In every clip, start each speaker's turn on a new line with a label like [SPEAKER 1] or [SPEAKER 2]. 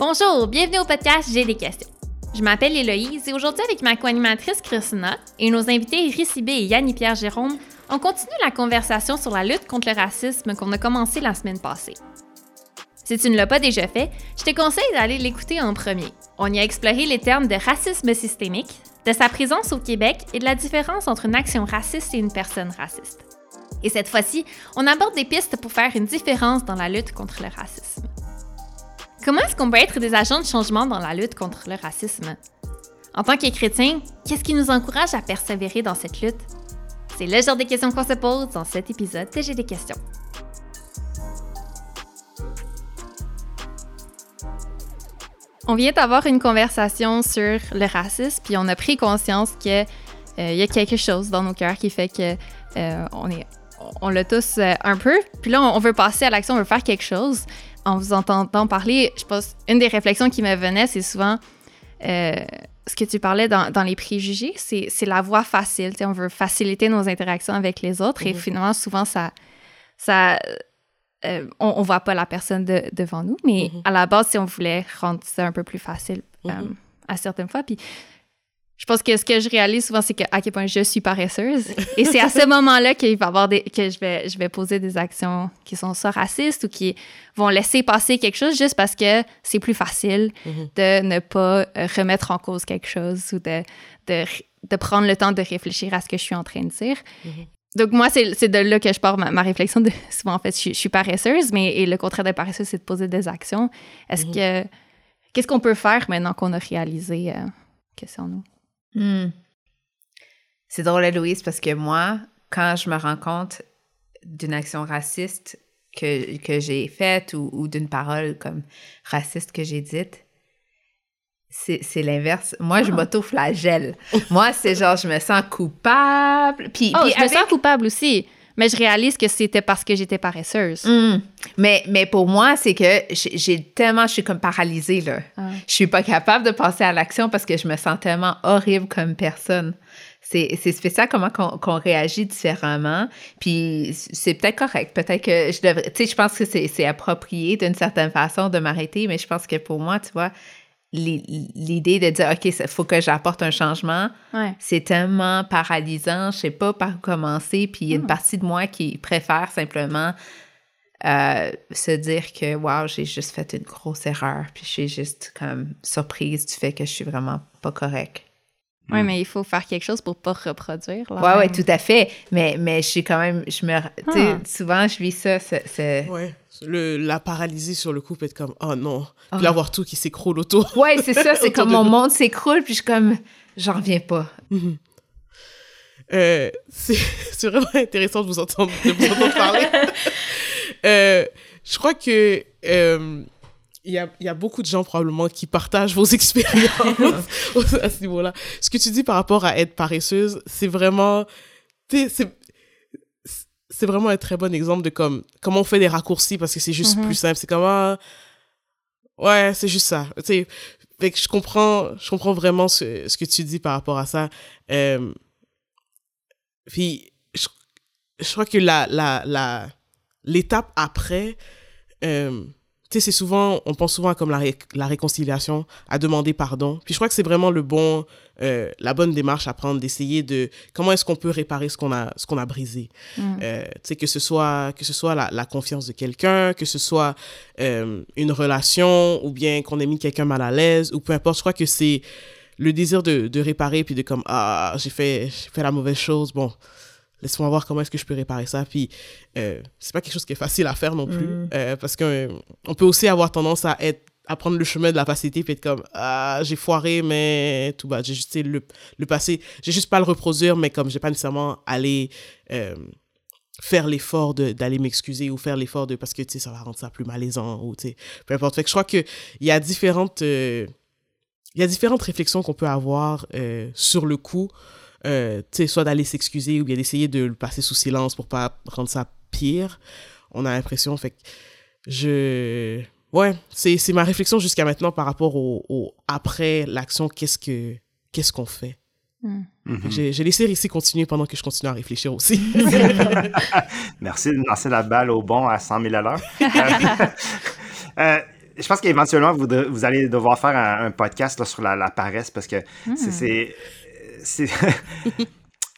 [SPEAKER 1] Bonjour, bienvenue au podcast J'ai des questions. Je m'appelle Héloïse et aujourd'hui avec ma co-animatrice Christina et nos invités Ricibé et Yanni-Pierre Jérôme, on continue la conversation sur la lutte contre le racisme qu'on a commencé la semaine passée. Si tu ne l'as pas déjà fait, je te conseille d'aller l'écouter en premier. On y a exploré les termes de racisme systémique, de sa présence au Québec et de la différence entre une action raciste et une personne raciste. Et cette fois-ci, on aborde des pistes pour faire une différence dans la lutte contre le racisme. Comment est-ce qu'on peut être des agents de changement dans la lutte contre le racisme? En tant que chrétien, qu'est-ce qui nous encourage à persévérer dans cette lutte? C'est le genre de questions qu'on se pose dans cet épisode de J'ai des questions. On vient d'avoir une conversation sur le racisme, puis on a pris conscience qu'il euh, y a quelque chose dans nos cœurs qui fait que euh, on est on l'a tous euh, un peu. Puis là, on veut passer à l'action, on veut faire quelque chose. En vous entendant parler, je pense, une des réflexions qui me venait, c'est souvent ce que tu parlais dans, les préjugés, c'est la voie facile. on veut faciliter nos interactions avec les autres et mhm. finalement, souvent, ça, ça, euh, on, ne voit pas la personne devant nous, mais mhm. à la base, si on voulait rendre ça un peu plus facile euh, mhm. à certaines fois. Puis je pense que ce que je réalise souvent, c'est à quel point je suis paresseuse. Et c'est à ce moment-là qu'il va avoir des, que je vais, je vais poser des actions qui sont soit racistes ou qui vont laisser passer quelque chose juste parce que c'est plus facile mhm. de ne pas euh, remettre en cause quelque chose ou de, de, de, prendre le temps de réfléchir à ce que je suis en train de dire. Donc, moi, c'est de là que je pars ma, réflexion. De, souvent, en fait, je, suis paresseuse, mais et le contraire de paresseuse, c'est de poser des actions. Est-ce mhm. que. Qu'est-ce qu'on peut faire maintenant qu'on a réalisé euh, que c'est en nous?
[SPEAKER 2] Hmm. C'est drôle, Louise, parce que moi, quand je me rends compte d'une action raciste que, que j'ai faite ou, ou d'une parole comme raciste que j'ai dite, c'est l'inverse. Moi, je ah. m'auto-flagelle. Moi, c'est genre, je me sens coupable. Puis,
[SPEAKER 1] oh, je me sens coupable aussi. Mais je réalise que c'était parce que j'étais paresseuse.
[SPEAKER 2] Hmm. Mais, mais pour moi, c'est que j'ai tellement, je suis comme paralysée, là. Ah. Je suis pas capable de passer à l'action parce que je me sens tellement horrible comme personne. C'est spécial comment qu'on réagit différemment. Puis c'est peut-être correct. Peut-être que je devrais. Tu sais, je pense que c'est approprié d'une certaine façon de m'arrêter, mais je pense que pour moi, tu vois, l'idée de dire, OK, il faut que j'apporte un changement, c'est tellement paralysant, je sais pas par où commencer, puis il y a une ah. partie de moi qui préfère simplement euh, se dire que, wow, j'ai juste fait une grosse erreur, puis je suis juste comme surprise du fait que je suis vraiment pas correcte.
[SPEAKER 1] Oui, mais il faut faire quelque chose pour pas reproduire.
[SPEAKER 2] Oui, oui, tout à fait. Mais, mais je suis quand même, je me, ah. souvent, je vis ça, c'est...
[SPEAKER 3] Ouais le, la paralysie sur le coup peut être comme oh non puis oh. voir tout qui s'écroule autour
[SPEAKER 2] ouais c'est ça c'est comme mon monde s'écroule puis je suis comme j'en reviens pas
[SPEAKER 3] euh, c'est vraiment intéressant de vous entendre, de vous entendre parler euh, je crois que euh, il y, a, y a beaucoup de gens probablement qui partagent vos expériences à ce niveau-là. Ce que tu dis par rapport à être paresseuse, c'est vraiment c'est c'est vraiment un très bon exemple de comme comment on fait des raccourcis parce que c'est juste mm-hmm. plus simple. C'est comme ah, ouais, c'est juste ça. Tu sais, fait que je comprends, je comprends vraiment ce, ce, que tu dis par rapport à ça. Euh, puis je, je, crois que la la la l'étape après euh, tu sais, c'est souvent, on pense souvent à comme la, la, réconciliation, à demander pardon. Puis je crois que c'est vraiment le bon, euh, la bonne démarche à prendre, d'essayer de comment est-ce qu'on peut réparer ce qu'on a, ce qu'on a brisé. Mm. Euh, tu sais, que ce soit, que ce soit la, la confiance de quelqu'un, que ce soit euh, une relation, ou bien qu'on ait mis quelqu'un mal à l'aise, ou peu importe. Je crois que c'est le désir de, de réparer, puis de comme, ah, j'ai fait, fait la mauvaise chose, bon laisse-moi voir comment est-ce que je peux réparer ça. Puis, euh, c'est pas quelque chose qui est facile à faire non plus, mm. euh, parce qu'on euh, on peut aussi avoir tendance à être à prendre le chemin de la facilité puis être comme ah j'ai foiré mais tout bas j'ai juste le le passé j'ai juste pas le reproduire mais comme j'ai pas nécessairement aller euh, faire l'effort d'aller m'excuser ou faire l'effort de parce que tu sais ça va rendre ça plus malaisant ou tu sais peu importe fait que je crois que il y a différentes il y a différentes réflexions qu'on peut avoir sur le coup euh, soit d'aller s'excuser ou bien d'essayer de le passer sous silence pour pas rendre ça pire. On a l'impression, fait que je... Ouais, c'est ma réflexion jusqu'à maintenant par rapport au, après l'action, qu'est-ce que qu'est-ce qu'on fait. Hmm. Mhm. J'ai laissé ici continuer pendant que je continue à réfléchir aussi.
[SPEAKER 4] Merci de lancer la balle au bon à 100 000 à l'heure. Euh, je pense qu'éventuellement, vous, vous, allez devoir faire un, podcast sur la, paresse parce que c'est.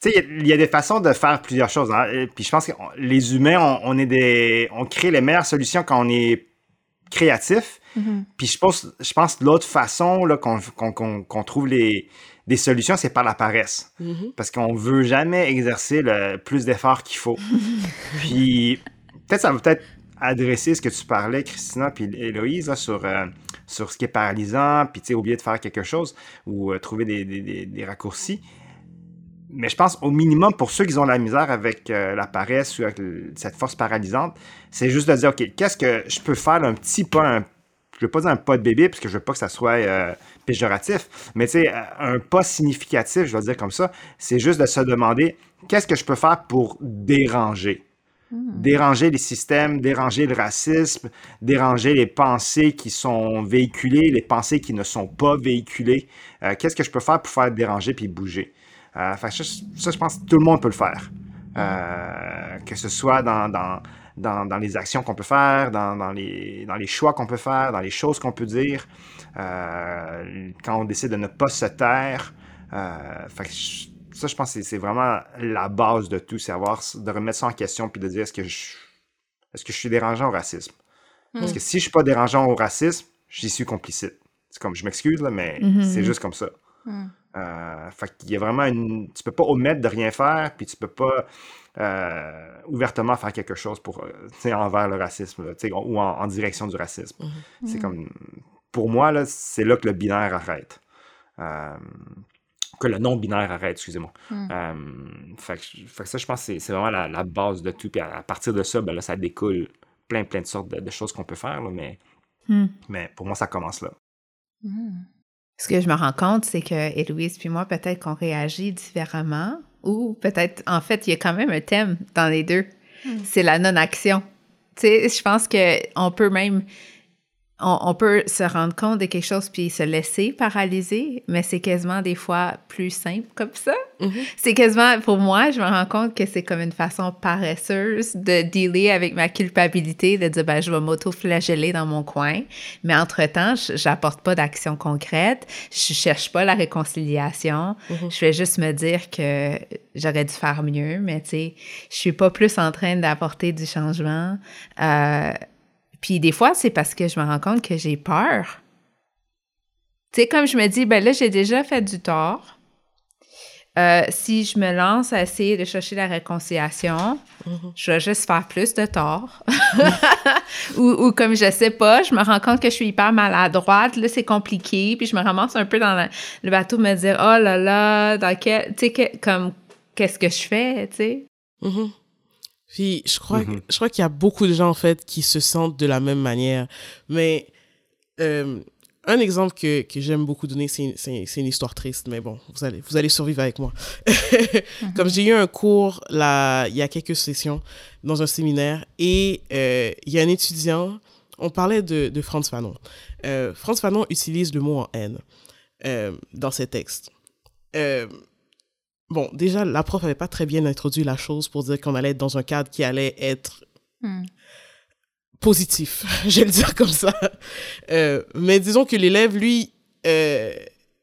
[SPEAKER 4] Tu sais, il y, a des façons de faire plusieurs choses. Hein. Puis je pense que les humains, on, est des, on crée les meilleures solutions quand on est créatif. Mm-hmm. Puis je pense, je pense l'autre façon qu'on trouve les, des solutions, c'est par la paresse. Mm-hmm. Parce qu'on veut jamais exercer le plus d'efforts qu'il faut. puis peut-être ça va peut-être adresser ce que tu parlais, Christina puis Héloïse, sur, euh, sur ce qui est paralysant, puis tu sais, oublier de faire quelque chose ou euh, trouver des, raccourcis. Mais je pense au minimum pour ceux qui ont la misère avec euh, la paresse ou avec cette force paralysante, c'est juste de dire, OK, qu'est-ce que je peux faire un petit pas, un, je ne veux pas dire un pas de bébé, parce que je veux pas que ça soit péjoratif, mais tu sais, un pas significatif, je vais dire comme ça, c'est juste de se demander, qu'est-ce que je peux faire pour déranger? Hmm. Déranger les systèmes, déranger le racisme, déranger les pensées qui sont véhiculées, les pensées qui ne sont pas véhiculées. Euh, qu'est-ce que je peux faire pour faire déranger puis bouger? Euh, ça, je pense que tout le monde peut le faire. Euh, que ce soit dans, les actions qu'on peut faire, dans, les, choix qu'on peut faire, dans les choses qu'on peut dire, quand on décide de ne pas se taire. Ça, je pense que c'est vraiment la base de tout, c'est de remettre ça en question puis de dire est-ce que je, est-ce que je suis dérangeant au racisme? Parce hmm. que si je suis pas dérangeant au racisme, j'y suis complicite. C'est comme, je m'excuse, là, mais mm-hmm. c'est juste comme ça. Hmm. Euh, fait qu'il y a vraiment une. Tu peux pas omettre de rien faire, puis tu peux pas euh, ouvertement faire quelque chose pour, euh, envers le racisme, ou en, direction du racisme. Mm-hmm. C'est comme. Pour moi, là, c'est là que le binaire arrête que le non-binaire arrête, excusez-moi. Hmm. Euh, fait, que, ça, je pense que c'est vraiment la, base de tout. Puis à, partir de ça, ben là, ça découle plein, plein de sortes de, choses qu'on peut faire. mais, hmm. mais pour moi, ça commence là.
[SPEAKER 2] Hmm. Ce que je me rends compte, c'est que Héloïse puis moi, peut-être qu'on réagit différemment. Ou peut-être, en fait, il y a quand même un thème dans les deux. C'est la non-action. Tu sais, je pense qu'on peut même on, peut se rendre compte de quelque chose puis se laisser paralyser, mais c'est quasiment des fois plus simple comme ça. Mm-hmm. C'est quasiment, pour moi, je me rends compte que c'est comme une façon paresseuse de dealer avec ma culpabilité, de dire, ben, je vais m'auto-flageller dans mon coin, mais entre-temps, j'apporte pas d'action concrète, je cherche pas la réconciliation, mm-hmm. je vais juste me dire que j'aurais dû faire mieux, mais tu sais, je suis pas plus en train d'apporter du changement. Euh, puis des fois, c'est parce que je me rends compte que j'ai peur. Tu sais, comme je me dis, ben là, j'ai déjà fait du tort. Euh, si je me lance à essayer de chercher la réconciliation, mm-hmm. je vais juste faire plus de tort. ou, comme je sais pas, je me rends compte que je suis hyper maladroite, là, c'est compliqué, puis je me ramasse un peu dans le bateau, me dire, oh là là, dans quel, tu sais, comme, qu'est-ce que je fais, tu sais?
[SPEAKER 3] Mm-hmm. Puis je crois, mm-hmm. je crois qu'il y a beaucoup de gens en fait qui se sentent de la même manière. Mais euh, un exemple que, que j'aime beaucoup donner, c'est une histoire triste, mais bon, vous allez, vous allez survivre avec moi. Mm-hmm. Comme j'ai eu un cours là, il y a quelques sessions dans un séminaire et euh, il y a un étudiant, on parlait de, de Franz Fanon. Euh, Franz Fanon utilise le mot en haine euh, dans ses textes. Bon, déjà, la prof n'avait pas très bien introduit la chose pour dire qu'on allait être dans un cadre qui allait être hmm. positif, je vais le dire comme ça. Euh, mais disons que l'élève, lui, euh,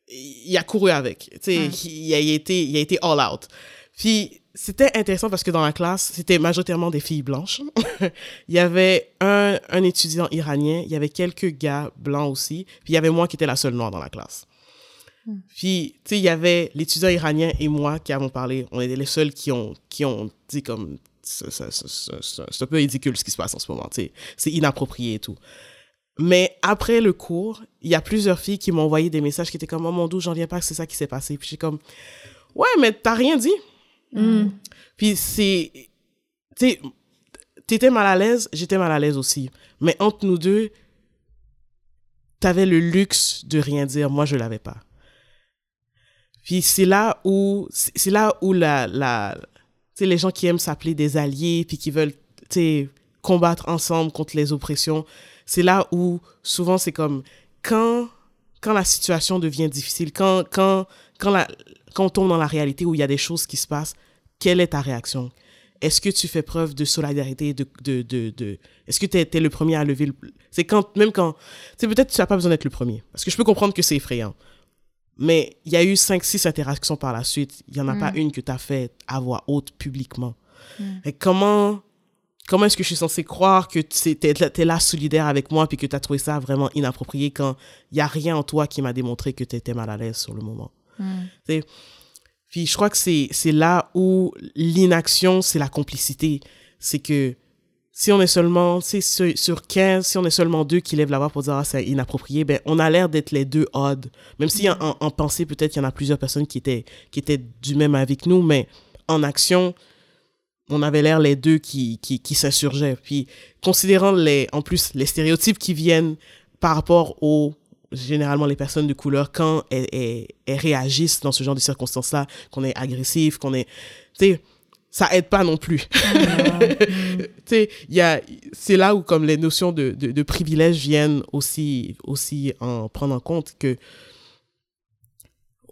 [SPEAKER 3] il a couru avec. Tu sais, hmm. il, a été, il a été all out. Puis, c'était intéressant parce que dans la classe, c'était majoritairement des filles blanches. il y avait un, un étudiant iranien, il y avait quelques gars blancs aussi, puis il y avait moi qui étais la seule noire dans la classe. Puis, tu sais, il y avait l'étudiant iranien et moi qui avons parlé. On était les seuls qui ont, qui ont dit comme, c'est un peu ridicule ce qui se passe en ce moment. C'est inapproprié et tout. Mais après le cours, il y a plusieurs filles qui m'ont envoyé des messages qui étaient comme, oh mon dieu, j'en viens pas que c'est ça qui s'est passé. Puis j'ai comme, ouais, mais t'as rien dit. Mm. Puis c'est, tu sais, t'étais mal à l'aise, j'étais mal à l'aise aussi. Mais entre nous deux, t'avais le luxe de rien dire. Moi, je l'avais pas. Puis c'est là où, c'est là où la, la, les gens qui aiment s'appeler des alliés, puis qui veulent, combattre ensemble contre les oppressions, c'est là où souvent c'est comme quand, quand la situation devient difficile, quand, quand, quand, la, quand on tombe dans la réalité où il y a des choses qui se passent, quelle est ta réaction? est-ce que tu fais preuve de solidarité, de, de, de, de est-ce que tu es, le premier à lever le... C'est quand, même quand, c'est peut-être tu n'as pas besoin d'être le premier, parce que je peux comprendre que c'est effrayant. Mais il y a eu 5-6 interactions par la suite. Il n'y en a pas mm. une que tu as fait à voix haute publiquement. Mm. Et comment comment est-ce que je suis censée croire que tu es, là solidaire avec moi puis que tu as trouvé ça vraiment inapproprié quand il n'y a rien en toi qui m'a démontré que tu étais mal à l'aise sur le moment? Mm. Puis je crois que c'est là où l'inaction, c'est la complicité. C'est que si on est seulement, sur, sur 15, si on est seulement deux qui lèvent la voix pour dire ah, c'est inapproprié, ben on a l'air d'être les deux odd. Même si en, en, pensée, peut-être il y en a plusieurs personnes qui étaient, qui étaient du même avec nous, mais en action, on avait l'air les deux qui, qui, qui s'insurgeaient. Puis, considérant les, en plus, les stéréotypes qui viennent par rapport aux, généralement les personnes de couleur, quand elles, elles, elles réagissent dans ce genre de circonstances-là, qu'on est agressif, qu'on est, tu sais, ça aide pas non plus. Ah, tu sais, c'est là où comme les notions de, de, de privilège viennent aussi, aussi en prendre en compte que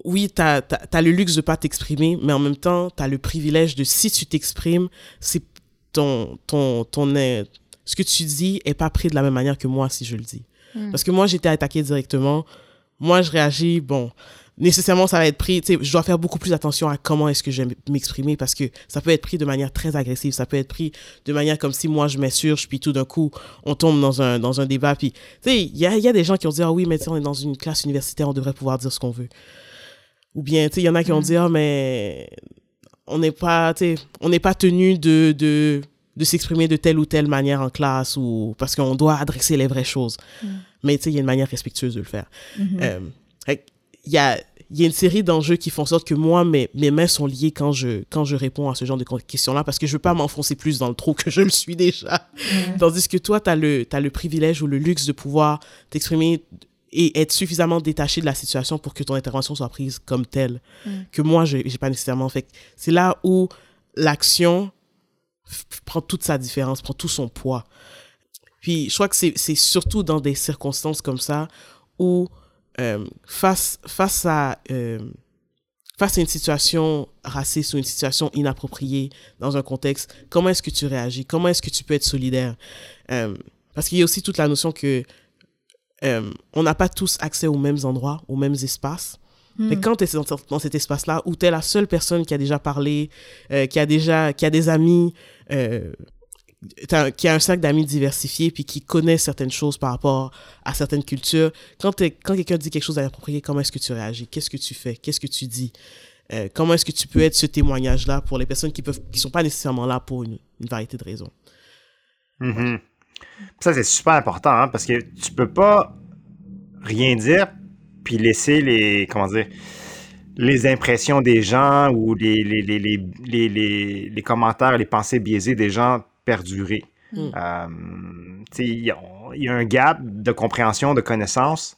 [SPEAKER 3] oui, tu as, as, le luxe de pas t'exprimer, mais en même temps, tu as le privilège de si tu t'exprimes, c'est ton, ton, ton, ce que tu dis est pas pris de la même manière que moi si je le dis. Hmm. Parce que moi, j'étais attaqué directement. Moi, je réagis, bon, nécessairement ça va être pris, tu sais, je dois faire beaucoup plus attention à comment est-ce que je vais m'exprimer parce que ça peut être pris de manière très agressive, ça peut être pris de manière comme si moi je m'insurge puis tout d'un coup on tombe dans un, dans un débat puis, tu sais, il y a, y a des gens qui ont dit, ah oui, mais on est dans une classe universitaire, on devrait pouvoir dire ce qu'on veut. Ou bien, tu sais, il y en a qui ont mm. dit, ah mais on n'est pas, tu sais, on n'est pas tenu de, de, de s'exprimer de telle ou telle manière en classe ou parce qu'on doit adresser les vraies choses. Mm. Mais tu sais, il y a une manière respectueuse de le faire. Mm-hmm. euh, il y a, y a une série d'enjeux qui font en sorte que moi, mes, mes mains sont liées quand je, quand je réponds à ce genre de questions-là parce que je veux pas m'enfoncer plus dans le trou que je le suis déjà. Tandis que toi, tu as le, as le privilège ou le luxe de pouvoir t'exprimer et être suffisamment détaché de la situation pour que ton intervention soit prise comme telle, mm. que moi, je n'ai pas nécessairement fait. C'est là où l'action prend toute sa différence, prend tout son poids. Puis, je crois que c'est surtout dans des circonstances comme ça où euh, face, face, à, euh, face à une situation raciste ou une situation inappropriée dans un contexte, comment est-ce que tu réagis? Comment est-ce que tu peux être solidaire? Euh, parce qu'il y a aussi toute la notion que on n'a pas tous accès aux mêmes endroits, aux mêmes espaces. Mais hmm. quand tu es dans, cet espace-là où tu es la seule personne qui a déjà parlé, qui a déjà qui a des amis, qui a un cercle d'amis diversifié puis qui connaît certaines choses par rapport à certaines cultures, quand, quand quelqu'un dit quelque chose d'inapproprié, comment est-ce que tu réagis? Qu'est-ce que tu fais? Qu'est-ce que tu dis? Euh, comment est-ce que tu peux être ce témoignage-là pour les personnes qui peuvent qui sont pas nécessairement là pour une, variété de raisons?
[SPEAKER 4] Mm-hmm. Ça, c'est super important hein, parce que tu peux pas rien dire puis laisser les, comment dire, les impressions des gens ou les, les, les, les commentaires, les pensées biaisées des gens perdurer. Hmm. Euh, il y, a un gap de compréhension, de connaissance,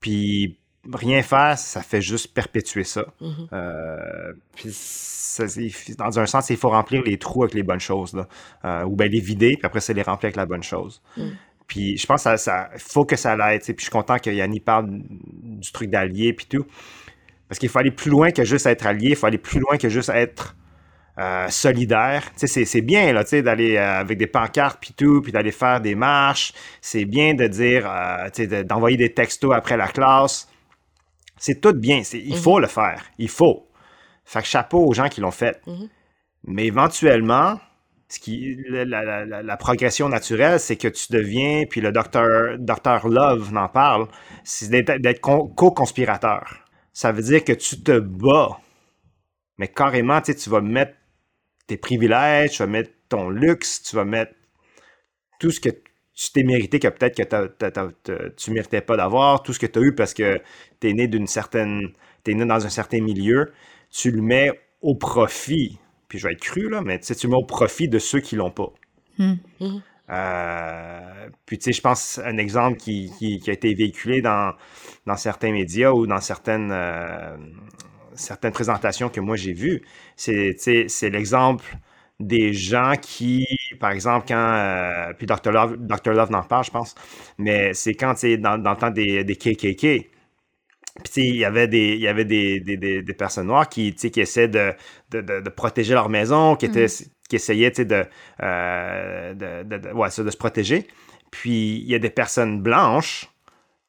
[SPEAKER 4] puis rien faire, ça fait juste perpétuer ça. Mm-hmm. Euh, puis dans un sens, il faut remplir les trous avec les bonnes choses, là. Euh, ou bien les vider, puis après, c'est les remplir avec la bonne chose. Mm. Puis je pense que ça, faut que ça l'aide. Puis je suis content que Yanni parle du truc d'allié, puis tout. Parce qu'il faut aller plus loin que juste être allié, il faut aller plus loin que juste être euh, solidaire. C'est bien là, d'aller euh, avec des pancartes puis tout, puis d'aller faire des marches. C'est bien de dire, euh, d'envoyer des textos après la classe. C'est tout bien. Il faut mhm. le faire. Il faut. Fait que chapeau aux gens qui l'ont fait. Mhm. Mais éventuellement, ce qui, la, progression naturelle, c'est que tu deviens, puis le docteur, docteur Love n'en parle, c'est d'être co-conspirateur. Ça veut dire que tu te bats mais carrément, tu vas mettre tes privilèges, tu vas mettre ton luxe, tu vas mettre tout ce que tu t'es mérité que peut-être que tu ne méritais pas d'avoir, tout ce que tu as eu parce que tu es né d'une certaine. Tu né dans un certain milieu, tu le mets au profit. Puis je vais être cru, là, mais tu le mets au profit de ceux qui l'ont pas. Hmm. Euh, puis tu sais, je pense un exemple qui, a été véhiculé dans, dans certains médias ou dans certaines, euh, certaines présentations que moi j'ai vues, c'est l'exemple des gens qui, par exemple, quand, euh, puis Dr. Love, Dr. Love n'en parle, je pense, mais c'est quand, tu dans, dans le temps des, des KKK, puis il y avait des il y avait des, des, des, personnes noires qui qui essaient de, de, de, protéger leur maison qui étaient mm. qui essayaient de, euh, de, de, ouais, de, se protéger. Puis il y a des personnes blanches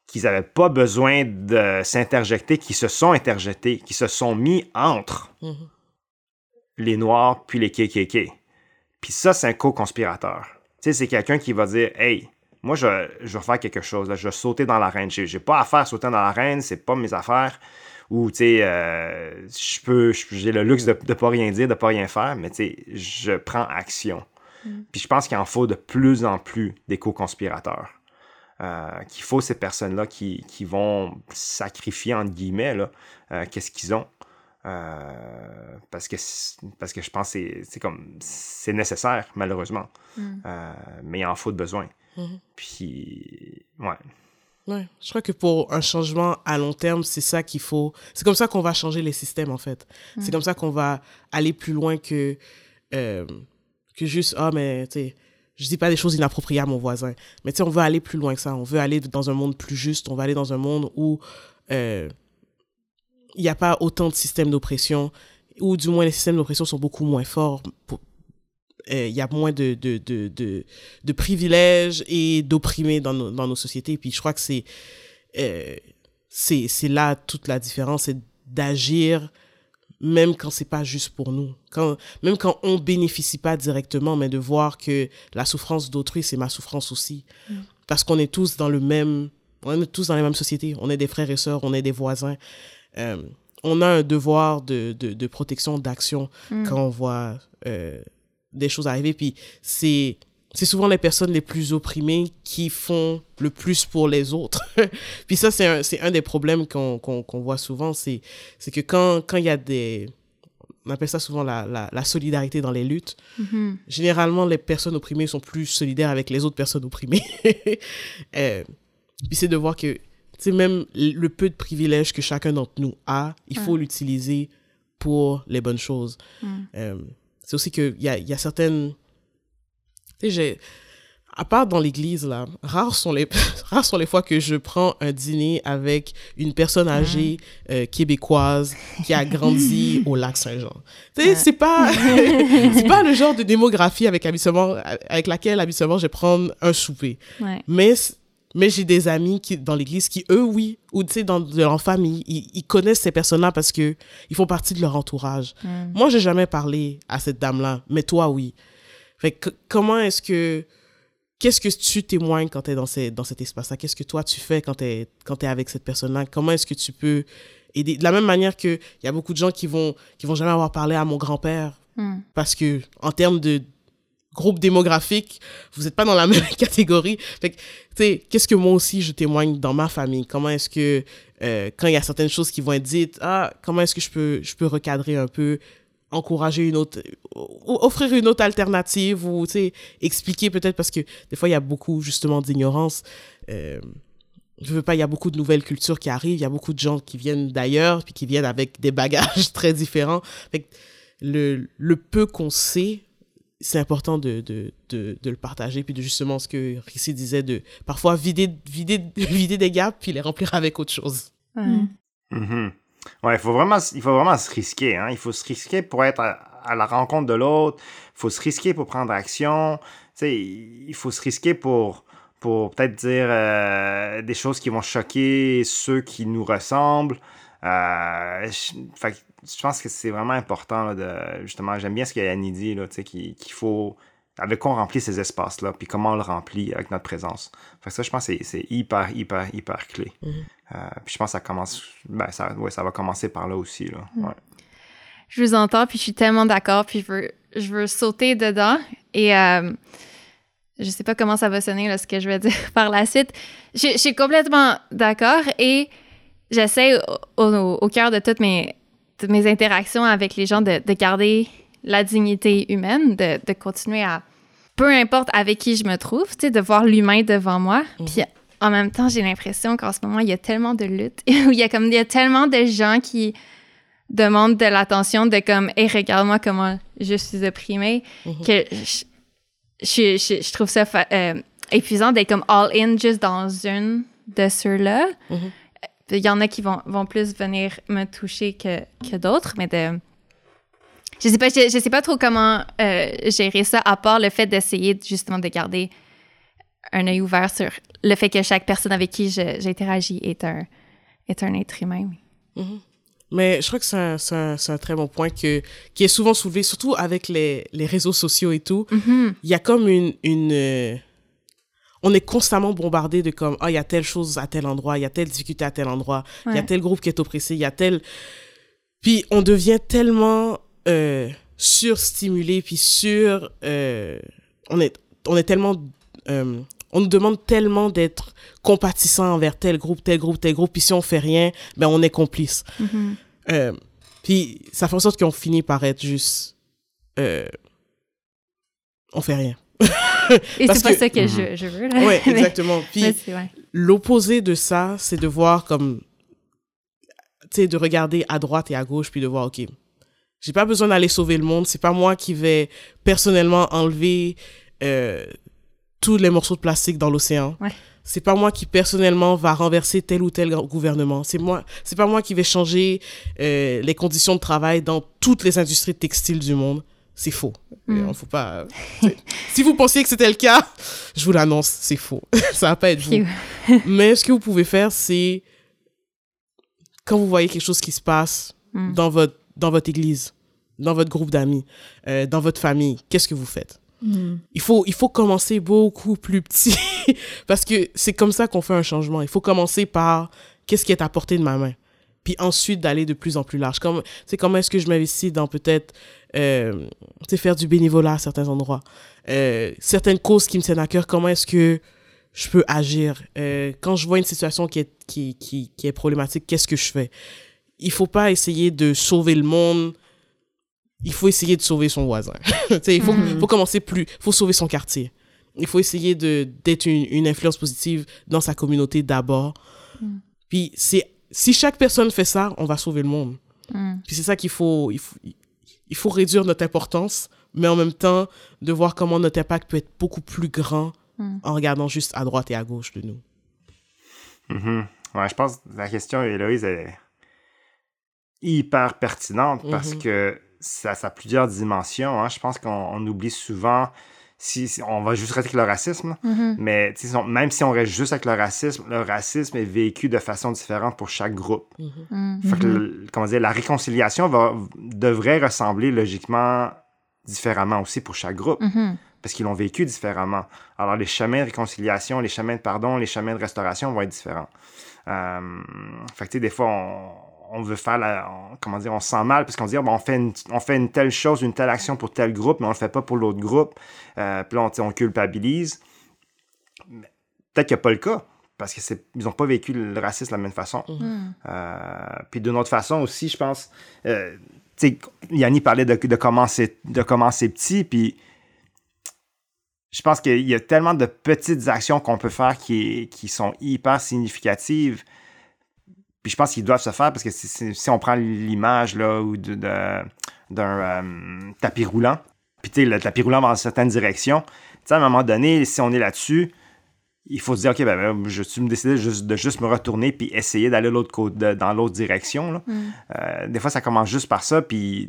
[SPEAKER 4] qui n'avaient pas besoin de s'interjecter, qui se sont interjectées, qui se sont mis entre mm-hmm. les Noirs puis les KKK. Puis ça, c'est un co-conspirateur. Tu sais, c'est quelqu'un qui va dire Hey, moi, je, je vais faire quelque chose, là, je vais sauter dans l'arène. J'ai, j'ai pas à faire sauter dans l'arène, c'est pas mes affaires. Ou, tu sais, euh, je peux, j'ai le luxe de, ne pas rien dire, de pas rien faire, mais tu sais, je prends action. Mm. Puis je pense qu'il en faut de plus en plus des co-conspirateurs. Euh, qu'il faut ces personnes-là qui, qui, vont sacrifier, entre guillemets, là, euh, qu'est-ce qu'ils ont. Euh, parce, que, parce que je pense que c'est comme c'est nécessaire, malheureusement. Mm. Euh, mais il en faut de besoin. Mm-hmm. Puis, ouais.
[SPEAKER 3] Ouais, je crois que pour un changement à long terme, c'est ça qu'il faut. C'est comme ça qu'on va changer les systèmes, en fait. C'est mm. comme ça qu'on va aller plus loin que, euh, que juste, ah, mais, tu sais, je dis pas des choses inappropriées à mon voisin. Mais, tu sais, on veut aller plus loin que ça. On veut aller dans un monde plus juste. On va aller dans un monde où il n'y a pas autant de systèmes d'oppression, ou du moins les systèmes d'oppression sont beaucoup moins forts. Euh, il y a moins de, de, de, de, privilèges et d'opprimés dans dans nos sociétés. Puis je crois que c'est euh, c'est là toute la différence, c'est d'agir même quand c'est pas juste pour nous. Quand, même quand on bénéficie pas directement, mais de voir que la souffrance d'autrui, c'est ma souffrance aussi. Mm. Parce qu'on est tous dans le même, on est tous dans la même société. On est des frères et sœurs, on est des voisins. Euh, on a un devoir de, de, protection, d'action mm. quand on voit euh, des choses arriver. Puis c'est c'est souvent les personnes les plus opprimées qui font le plus pour les autres. Puis ça, c'est un, un des problèmes qu'on qu'on voit souvent, c'est que quand il y a des... On appelle ça souvent la, la, la solidarité dans les luttes. Mm-hmm. Généralement, les personnes opprimées sont plus solidaires avec les autres personnes opprimées. euh, puis c'est de voir que c'est même le peu de privilèges que chacun d'entre nous a, il faut l'utiliser pour les bonnes choses. Mm. Euh, c'est aussi qu'il y a, y a certaines... Tu sais, j'ai... À part dans l'église, là, rares sont, les, rares sont les fois que je prends un dîner avec une personne âgée euh, québécoise qui a grandi au lac Saint-Jean. Tu sais, c'est pas, c'est pas le genre de démographie avec, habituellement, avec laquelle habituellement je vais prendre un souper. Mais mais j'ai des amis qui, dans l'église qui, eux, oui, ou tu sais, dans leur famille, ils, connaissent ces personnes-là parce que ils font partie de leur entourage. Mm. Moi, j'ai jamais parlé à cette dame-là, mais toi, oui. Fait que, comment est-ce que. Qu'est-ce que tu témoignes quand tu es dans, ces, dans cet espace-là? Qu'est-ce que toi, tu fais quand tu es, quand es avec cette personne-là? Comment est-ce que tu peux aider? De la même manière qu'il y a beaucoup de gens qui vont, qui vont jamais avoir parlé à mon grand-père. Mm. Parce que, en termes de, groupe démographique, vous n'êtes pas dans la même catégorie. Fait que, tu sais, qu'est-ce que moi aussi je témoigne dans ma famille? Comment est-ce que, euh, quand il y a certaines choses qui vont être dites, ah, comment est-ce que je peux, je peux recadrer un peu, encourager une autre, offrir une autre alternative ou, tu sais, expliquer peut-être parce que des fois, il y a beaucoup, justement, d'ignorance. Euh, je veux pas, il y a beaucoup de nouvelles cultures qui arrivent, il y a beaucoup de gens qui viennent d'ailleurs, puis qui viennent avec des bagages très différents. Fait que le, le peu qu'on sait, c'est important de, de, de, de, le partager, puis de justement ce que Rissi disait, de parfois vider, vider, vider des gaps, puis les remplir avec autre chose.
[SPEAKER 1] Ouais,
[SPEAKER 4] mm-hmm. Ouais il, faut vraiment, il faut vraiment se risquer. Hein? Il faut se risquer pour être à, la rencontre de l'autre. Il faut se risquer pour prendre action. il faut se risquer pour, pour peut-être dire euh, des choses qui vont choquer ceux qui nous ressemblent. Euh, je pense que c'est vraiment important de justement j'aime bien ce qu'Annie dit là qu'il faut avec quoi on remplit ces espaces là puis comment on le remplit avec notre présence. Fait ça je pense que c'est hyper hyper hyper clé. Mm-hmm. euh, puis je pense que ça commence ben, ça ouais, ça va commencer par là aussi là. Mm.
[SPEAKER 1] je vous entends puis je suis tellement d'accord puis je veux je veux sauter dedans. Et euh, je sais pas comment ça va sonner là, ce que je vais dire par la suite. Je, suis complètement d'accord et j'essaie au, au cœur de toutes mes mes interactions avec les gens de, garder la dignité humaine, de, de, continuer à, peu importe avec qui je me trouve, tu sais, de voir l'humain devant moi. Mhm. Puis en même temps, j'ai l'impression qu'en ce moment, il y a tellement de luttes, où il y a comme, il y a tellement de gens qui demandent de l'attention, de comme, hé, regarde-moi comment je suis opprimée, mhm. que je, je, je, trouve ça euh, épuisant d'être comme all-in juste dans une de ceux-là. Mhm. Il y en a qui vont, vont plus venir me toucher que, que d'autres, mais de. Je sais pas, je, sais pas trop comment euh, gérer ça, à part le fait d'essayer justement de garder un œil ouvert sur le fait que chaque personne avec qui j'interagis est un, est un être humain.
[SPEAKER 3] Mm-hmm. Mais je crois que c'est un, un, un, très bon point que, qui est souvent soulevé, surtout avec les, les réseaux sociaux et tout.
[SPEAKER 1] Mm-hmm.
[SPEAKER 3] Il y a comme une... une euh, on est constamment bombardé de comme, oh, il y a telle chose à tel endroit, il y a telle difficulté à tel endroit, il y a tel groupe qui est oppressé, il y a tel... Puis on devient tellement euh, surstimulé, puis sur... Euh, on, est, on est tellement... Euh, on nous demande tellement d'être compatissant envers tel groupe, tel groupe, tel groupe, puis si on fait rien, ben on est complice.
[SPEAKER 1] Mm-hmm.
[SPEAKER 3] Euh, puis ça fait en sorte qu'on finit par être juste... Euh, on fait rien.
[SPEAKER 1] Et c'est pas ça que je, je veux.
[SPEAKER 3] Oui, exactement. Puis l'opposé de ça, c'est de voir comme... Tu sais, de regarder à droite et à gauche, puis de voir, OK, j'ai pas besoin d'aller sauver le monde. C'est pas moi qui vais personnellement enlever euh, tous les morceaux de plastique dans l'océan.
[SPEAKER 1] Ouais.
[SPEAKER 3] C'est pas moi qui personnellement va renverser tel ou tel gouvernement. C'est moi, c'est pas moi qui vais changer euh, les conditions de travail dans toutes les industries textiles du monde. C'est faux. Mm. faut pas. si vous pensiez que c'était le cas, je vous l'annonce, c'est faux. Ça va pas être vous. Mais ce que vous pouvez faire, c'est quand vous voyez quelque chose qui se passe mm. dans votre dans votre église, dans votre groupe d'amis, euh, dans votre famille, qu'est-ce que vous faites?
[SPEAKER 1] Mm.
[SPEAKER 3] il, faut, il faut commencer beaucoup plus petit parce que c'est comme ça qu'on fait un changement. Il faut commencer par qu'est-ce qui est à portée de ma main, puis ensuite d'aller de plus en plus large. Comme, comment est-ce que je m'investis dans peut-être euh, faire du bénévolat à certains endroits, euh, certaines causes qui me tiennent à cœur, comment est-ce que je peux agir? Euh, quand je vois une situation qui est, qui, qui, qui est problématique, qu'est-ce que je fais? Il faut pas essayer de sauver le monde. Il faut essayer de sauver son voisin. il faut, mm. faut commencer plus. Il faut sauver son quartier. Il faut essayer d'être une, une, influence positive dans sa communauté d'abord.
[SPEAKER 1] Mm.
[SPEAKER 3] Puis c'est si chaque personne fait ça, on va sauver le monde.
[SPEAKER 1] Mm.
[SPEAKER 3] Puis c'est ça qu'il faut, il faut, il faut réduire notre importance, mais en même temps de voir comment notre impact peut être beaucoup plus grand en regardant juste à droite et à gauche de nous.
[SPEAKER 4] Mm-hmm. Ouais, je pense que la question, Héloïse, elle est hyper pertinente parce mhm. que ça, ça, a plusieurs dimensions. Hein. Je pense qu'on oublie souvent, si, on va juste rester avec le racisme,
[SPEAKER 1] mhm.
[SPEAKER 4] mais même si on reste juste avec le racisme, le racisme est vécu de façon différente pour chaque groupe.
[SPEAKER 1] Mhm.
[SPEAKER 4] que, comment dire, la réconciliation va, devrait ressembler logiquement différemment aussi pour chaque groupe. Parce qu'ils l'ont vécu différemment. Alors, les chemins de réconciliation, les chemins de pardon, les chemins de restauration vont être différents. Euh, fait que, des fois, on, on veut faire la, comment dire, on se sent mal parce qu'on dit, on, fait une, on fait une telle chose, une telle action pour tel groupe, mais on le fait pas pour l'autre groupe. Euh, puis là, on, culpabilise. Peut-être qu'il n'y a pas le cas parce qu'ils n'ont pas vécu le racisme de la même façon.
[SPEAKER 1] Mm-hmm.
[SPEAKER 4] Euh, puis d'une autre façon aussi, je pense, euh, Yanni parlait de, de, commencer, de commencer petit, puis je pense qu'il y a tellement de petites actions qu'on peut faire qui, qui sont hyper significatives. Puis je pense qu'ils doivent se faire parce que si, on prend l'image là ou d'un euh, tapis roulant, puis tu sais, le tapis roulant va dans certaines directions, tu sais, à un moment donné, si on est là-dessus, il faut se dire, OK, ben, ben je suis me décider juste, de juste me retourner puis essayer d'aller l'autre côté, dans l'autre direction. Là.
[SPEAKER 1] Mm.
[SPEAKER 4] Euh, des fois, ça commence juste par ça, puis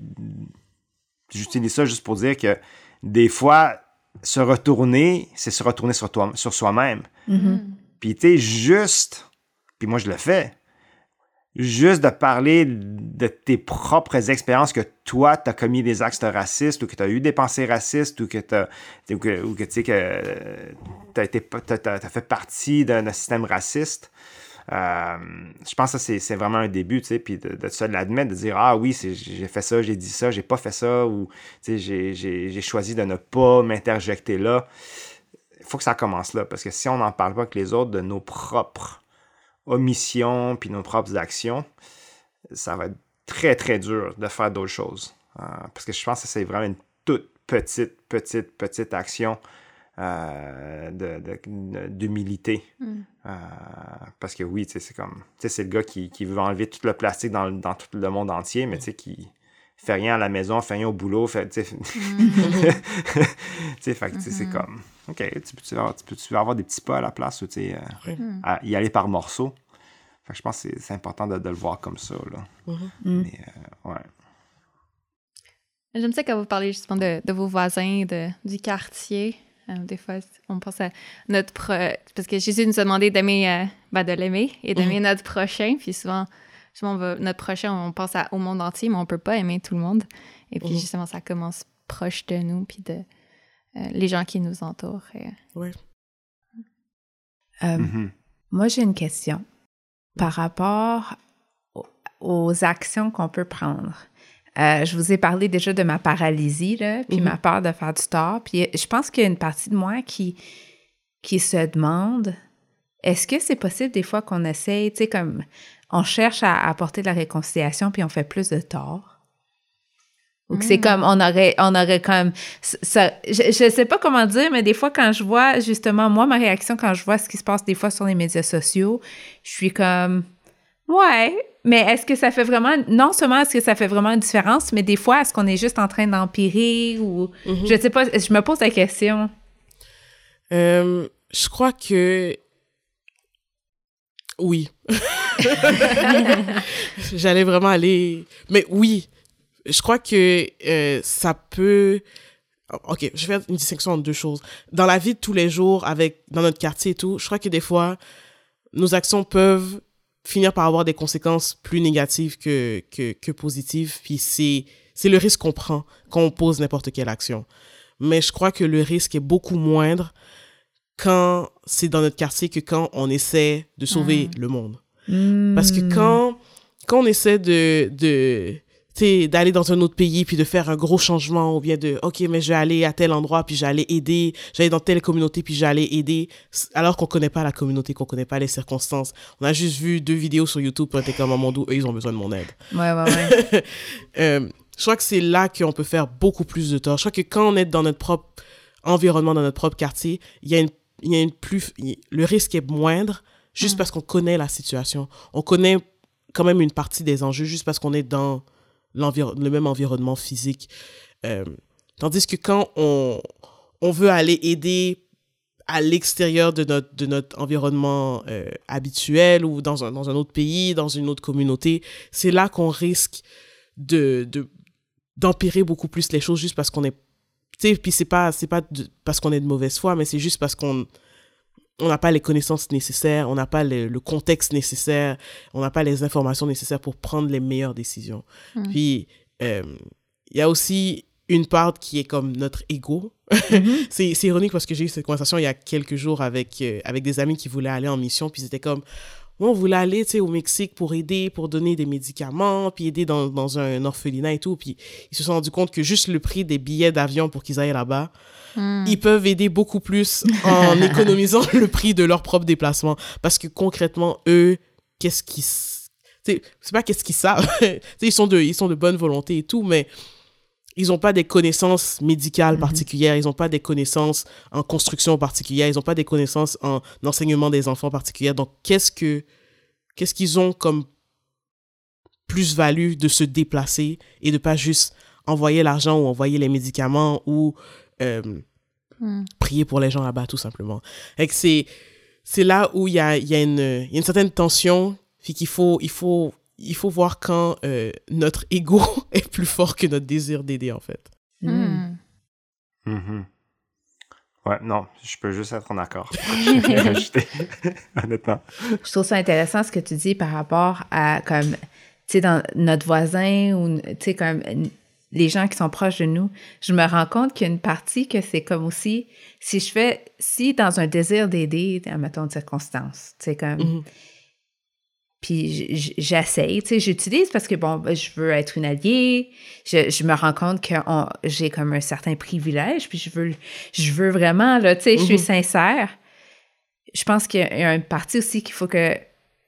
[SPEAKER 4] j'utilise ça juste pour dire que des fois, se retourner, c'est se retourner sur, toi, sur soi-même.
[SPEAKER 1] Mm-hmm.
[SPEAKER 4] Puis tu sais, juste, puis moi je le fais, juste de parler de tes propres expériences que toi, tu as commis des actes racistes ou que tu as eu des pensées racistes ou que tu ou que, ou que, que as, fait partie d'un système raciste. Euh, je pense que c'est vraiment un début, tu sais, puis de, de, l'admettre, de dire Ah oui, j'ai fait ça, j'ai dit ça, j'ai pas fait ça, ou j'ai choisi de ne pas m'interjecter là. Il faut que ça commence là, parce que si on n'en parle pas avec les autres de nos propres omissions puis nos propres actions, ça va être très, très dur de faire d'autres choses. Euh, parce que je pense que c'est vraiment une toute petite, petite, petite action euh, d'humilité.
[SPEAKER 1] Mm.
[SPEAKER 4] Euh, parce que oui, c'est comme, c'est le gars qui, qui, veut enlever tout le plastique dans, dans tout le monde entier, mais tu sais, qui fait rien à la maison, fait rien au boulot, fait, tu sais, c'est comme, OK, tu peux, tu, peux, tu avoir des petits pas à la place ou tu euh, à y aller par morceaux? Fait que je pense que c'est important de, de, le voir comme ça. Là.
[SPEAKER 3] Mm-hmm.
[SPEAKER 1] Mm.
[SPEAKER 4] Mais, euh, ouais.
[SPEAKER 1] J'aime ça quand vous parlez justement de, de vos voisins, de, du quartier. Euh, des fois, on pense à notre... Parce que Jésus nous a demandé d'aimer, euh, ben, de l'aimer et d'aimer mhm. notre prochain. Puis souvent, justement, notre prochain, on pense à, au monde entier, mais on peut pas aimer tout le monde. Et puis mhm. justement, ça commence proche de nous, puis de les gens qui nous entourent.
[SPEAKER 3] Oui.
[SPEAKER 2] Mhm. Moi, j'ai une question par rapport aux actions qu'on peut prendre. Euh, je vous ai parlé déjà de ma paralysie, là, puis ma mhm. peur de faire du tort. Puis je pense qu'il y a une partie de moi qui, qui se demande est-ce que c'est possible des fois qu'on essaye, tu sais, comme on cherche à apporter de la réconciliation, puis on fait plus de tort? Ou que c'est comme, on aurait, on aurait comme, ça, je, ne sais pas comment dire, mais des fois, quand je vois, justement, moi, ma réaction quand je vois ce qui se passe des fois sur les médias sociaux, je suis comme, ouais, mais est-ce que ça fait vraiment, non seulement est-ce que ça fait vraiment une différence, mais des fois, est-ce qu'on est juste en train d'empirer ou, mm-hmm. je sais pas, je me pose la question.
[SPEAKER 3] Euh, je crois que oui. J'allais vraiment aller, mais oui, je crois que euh, ça peut. Ok, je vais faire une distinction entre deux choses. Dans la vie de tous les jours, avec dans notre quartier et tout, je crois que des fois, nos actions peuvent finir par avoir des conséquences plus négatives que, que, que positives. Puis c'est, c'est le risque qu'on prend quand on pose n'importe quelle action. Mais je crois que le risque est beaucoup moindre quand c'est dans notre quartier que quand on essaie de sauver ah. le monde. Parce que quand, quand on essaie de, de, d'aller dans un autre pays puis de faire un gros changement ou bien de ok mais je vais aller à tel endroit puis j'allais aider j'allais dans telle communauté puis j'allais aider alors qu'on connaît pas la communauté qu'on connaît pas les circonstances. On a juste vu deux vidéos sur YouTube pour être comme un monde où eux ils ont besoin de mon aide.
[SPEAKER 2] Ouais ouais ouais.
[SPEAKER 3] Euh, je crois que c'est là qu'on peut faire beaucoup plus de tort. Je crois que quand on est dans notre propre environnement dans notre propre quartier il y a une il y a une plus le risque est moindre juste mm. parce qu'on connaît la situation. On connaît quand même une partie des enjeux juste parce qu'on est dans le même environnement physique. Euh, tandis que quand on, on veut aller aider à l'extérieur de notre, de notre environnement euh, habituel ou dans un, dans un autre pays, dans une autre communauté, c'est là qu'on risque de, de, d'empirer beaucoup plus les choses juste parce qu'on est tu sais puis c'est pas pas parce qu'on est de mauvaise foi mais c'est juste parce qu'on on n'a pas les connaissances nécessaires, on n'a pas le, contexte nécessaire, on n'a pas les informations nécessaires pour prendre les meilleures décisions. Hmm. Puis, euh, il y a aussi une part qui est comme notre ego. Mm-hmm. c'est ironique parce que j'ai eu cette conversation il y a quelques jours avec, euh, avec des amis qui voulaient aller en mission, puis c'était comme, on voulait aller au Mexique pour aider, pour donner des médicaments, puis aider dans, dans un orphelinat et tout. Puis ils se sont rendus compte que juste le prix des billets d'avion pour qu'ils aillent là-bas, Hmm. ils peuvent aider beaucoup plus en économisant le prix de leur propre déplacement. Parce que concrètement, eux, qu'est-ce qu'ils... C'est pas qu'est-ce qu'ils savent. ils, sont de, ils sont de bonne volonté et tout, mais ils n'ont pas des connaissances médicales hmm. particulières, ils n'ont pas des connaissances en construction particulière, ils n'ont pas des connaissances en enseignement des enfants particulières. Donc, qu'est-ce que qu'est-ce qu'ils ont comme plus-value de se déplacer et de pas juste envoyer l'argent ou envoyer les médicaments ou euh, hmm. prier pour les gens là-bas, tout simplement. C'est, là où il y a, y, a une, y a une certaine tension, puis qu'il faut, il faut, il faut voir quand euh, notre ego est plus fort que notre désir d'aider, en fait.
[SPEAKER 1] Hmm.
[SPEAKER 4] Mm-hmm. Ouais, non, je peux juste être en accord. honnêtement.
[SPEAKER 2] Je trouve ça intéressant ce que tu dis par rapport à, comme, tu sais, dans notre voisin ou, tu sais, comme les gens qui sont proches de nous, je me rends compte qu'il y a une partie que c'est comme aussi, si je fais, si dans un désir d'aider, mettons, de circonstance, tu sais, comme... Mm-hmm. Puis j'essaye, tu sais, j'utilise parce que, bon, ben, je veux être une alliée, je, me rends compte que j'ai comme un certain privilège, puis je veux, je veux vraiment, là, tu sais, je suis mm-hmm. sincère. Je pense qu'il y a une partie aussi qu'il faut que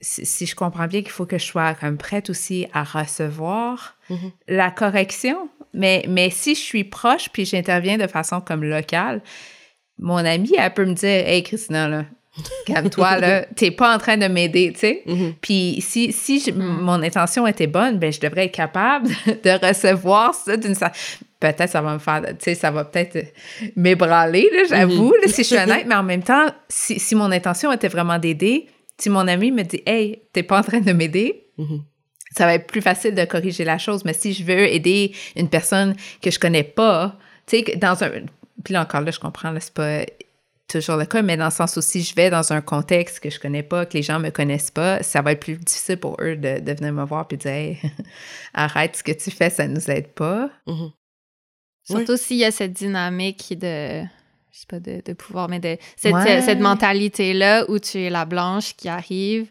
[SPEAKER 2] si, je comprends bien qu'il faut que je sois comme prête aussi à recevoir mm-hmm. la correction. Mais, mais si je suis proche puis j'interviens de façon comme locale, mon amie, elle peut me dire Hey, Christina, là, calme-toi, là, t'es pas en train de m'aider, tu sais. Mm-hmm. Puis si, si mm. mon intention était bonne, ben je devrais être capable de recevoir ça d'une Peut-être ça va me faire, tu sais, ça va peut-être m'ébranler, j'avoue, mm-hmm. si je suis honnête, mais en même temps, si, si mon intention était vraiment d'aider, si mon ami me dit Hey, t'es pas en train de m'aider, mm-hmm. ça va être plus facile de corriger la chose. Mais si je veux aider une personne que je connais pas, tu sais, dans un. Puis là encore, là, je comprends, là, c'est pas toujours le cas, mais dans le sens où si je vais dans un contexte que je connais pas, que les gens me connaissent pas, ça va être plus difficile pour eux de, de venir me voir puis de dire hey, arrête ce que tu fais, ça nous aide pas.
[SPEAKER 3] Mhm.
[SPEAKER 1] Surtout s'il y a cette dynamique de je sais pas de, de pouvoir, mais de cette,
[SPEAKER 2] Ouais.
[SPEAKER 1] cette mentalité-là où tu es la blanche qui arrive,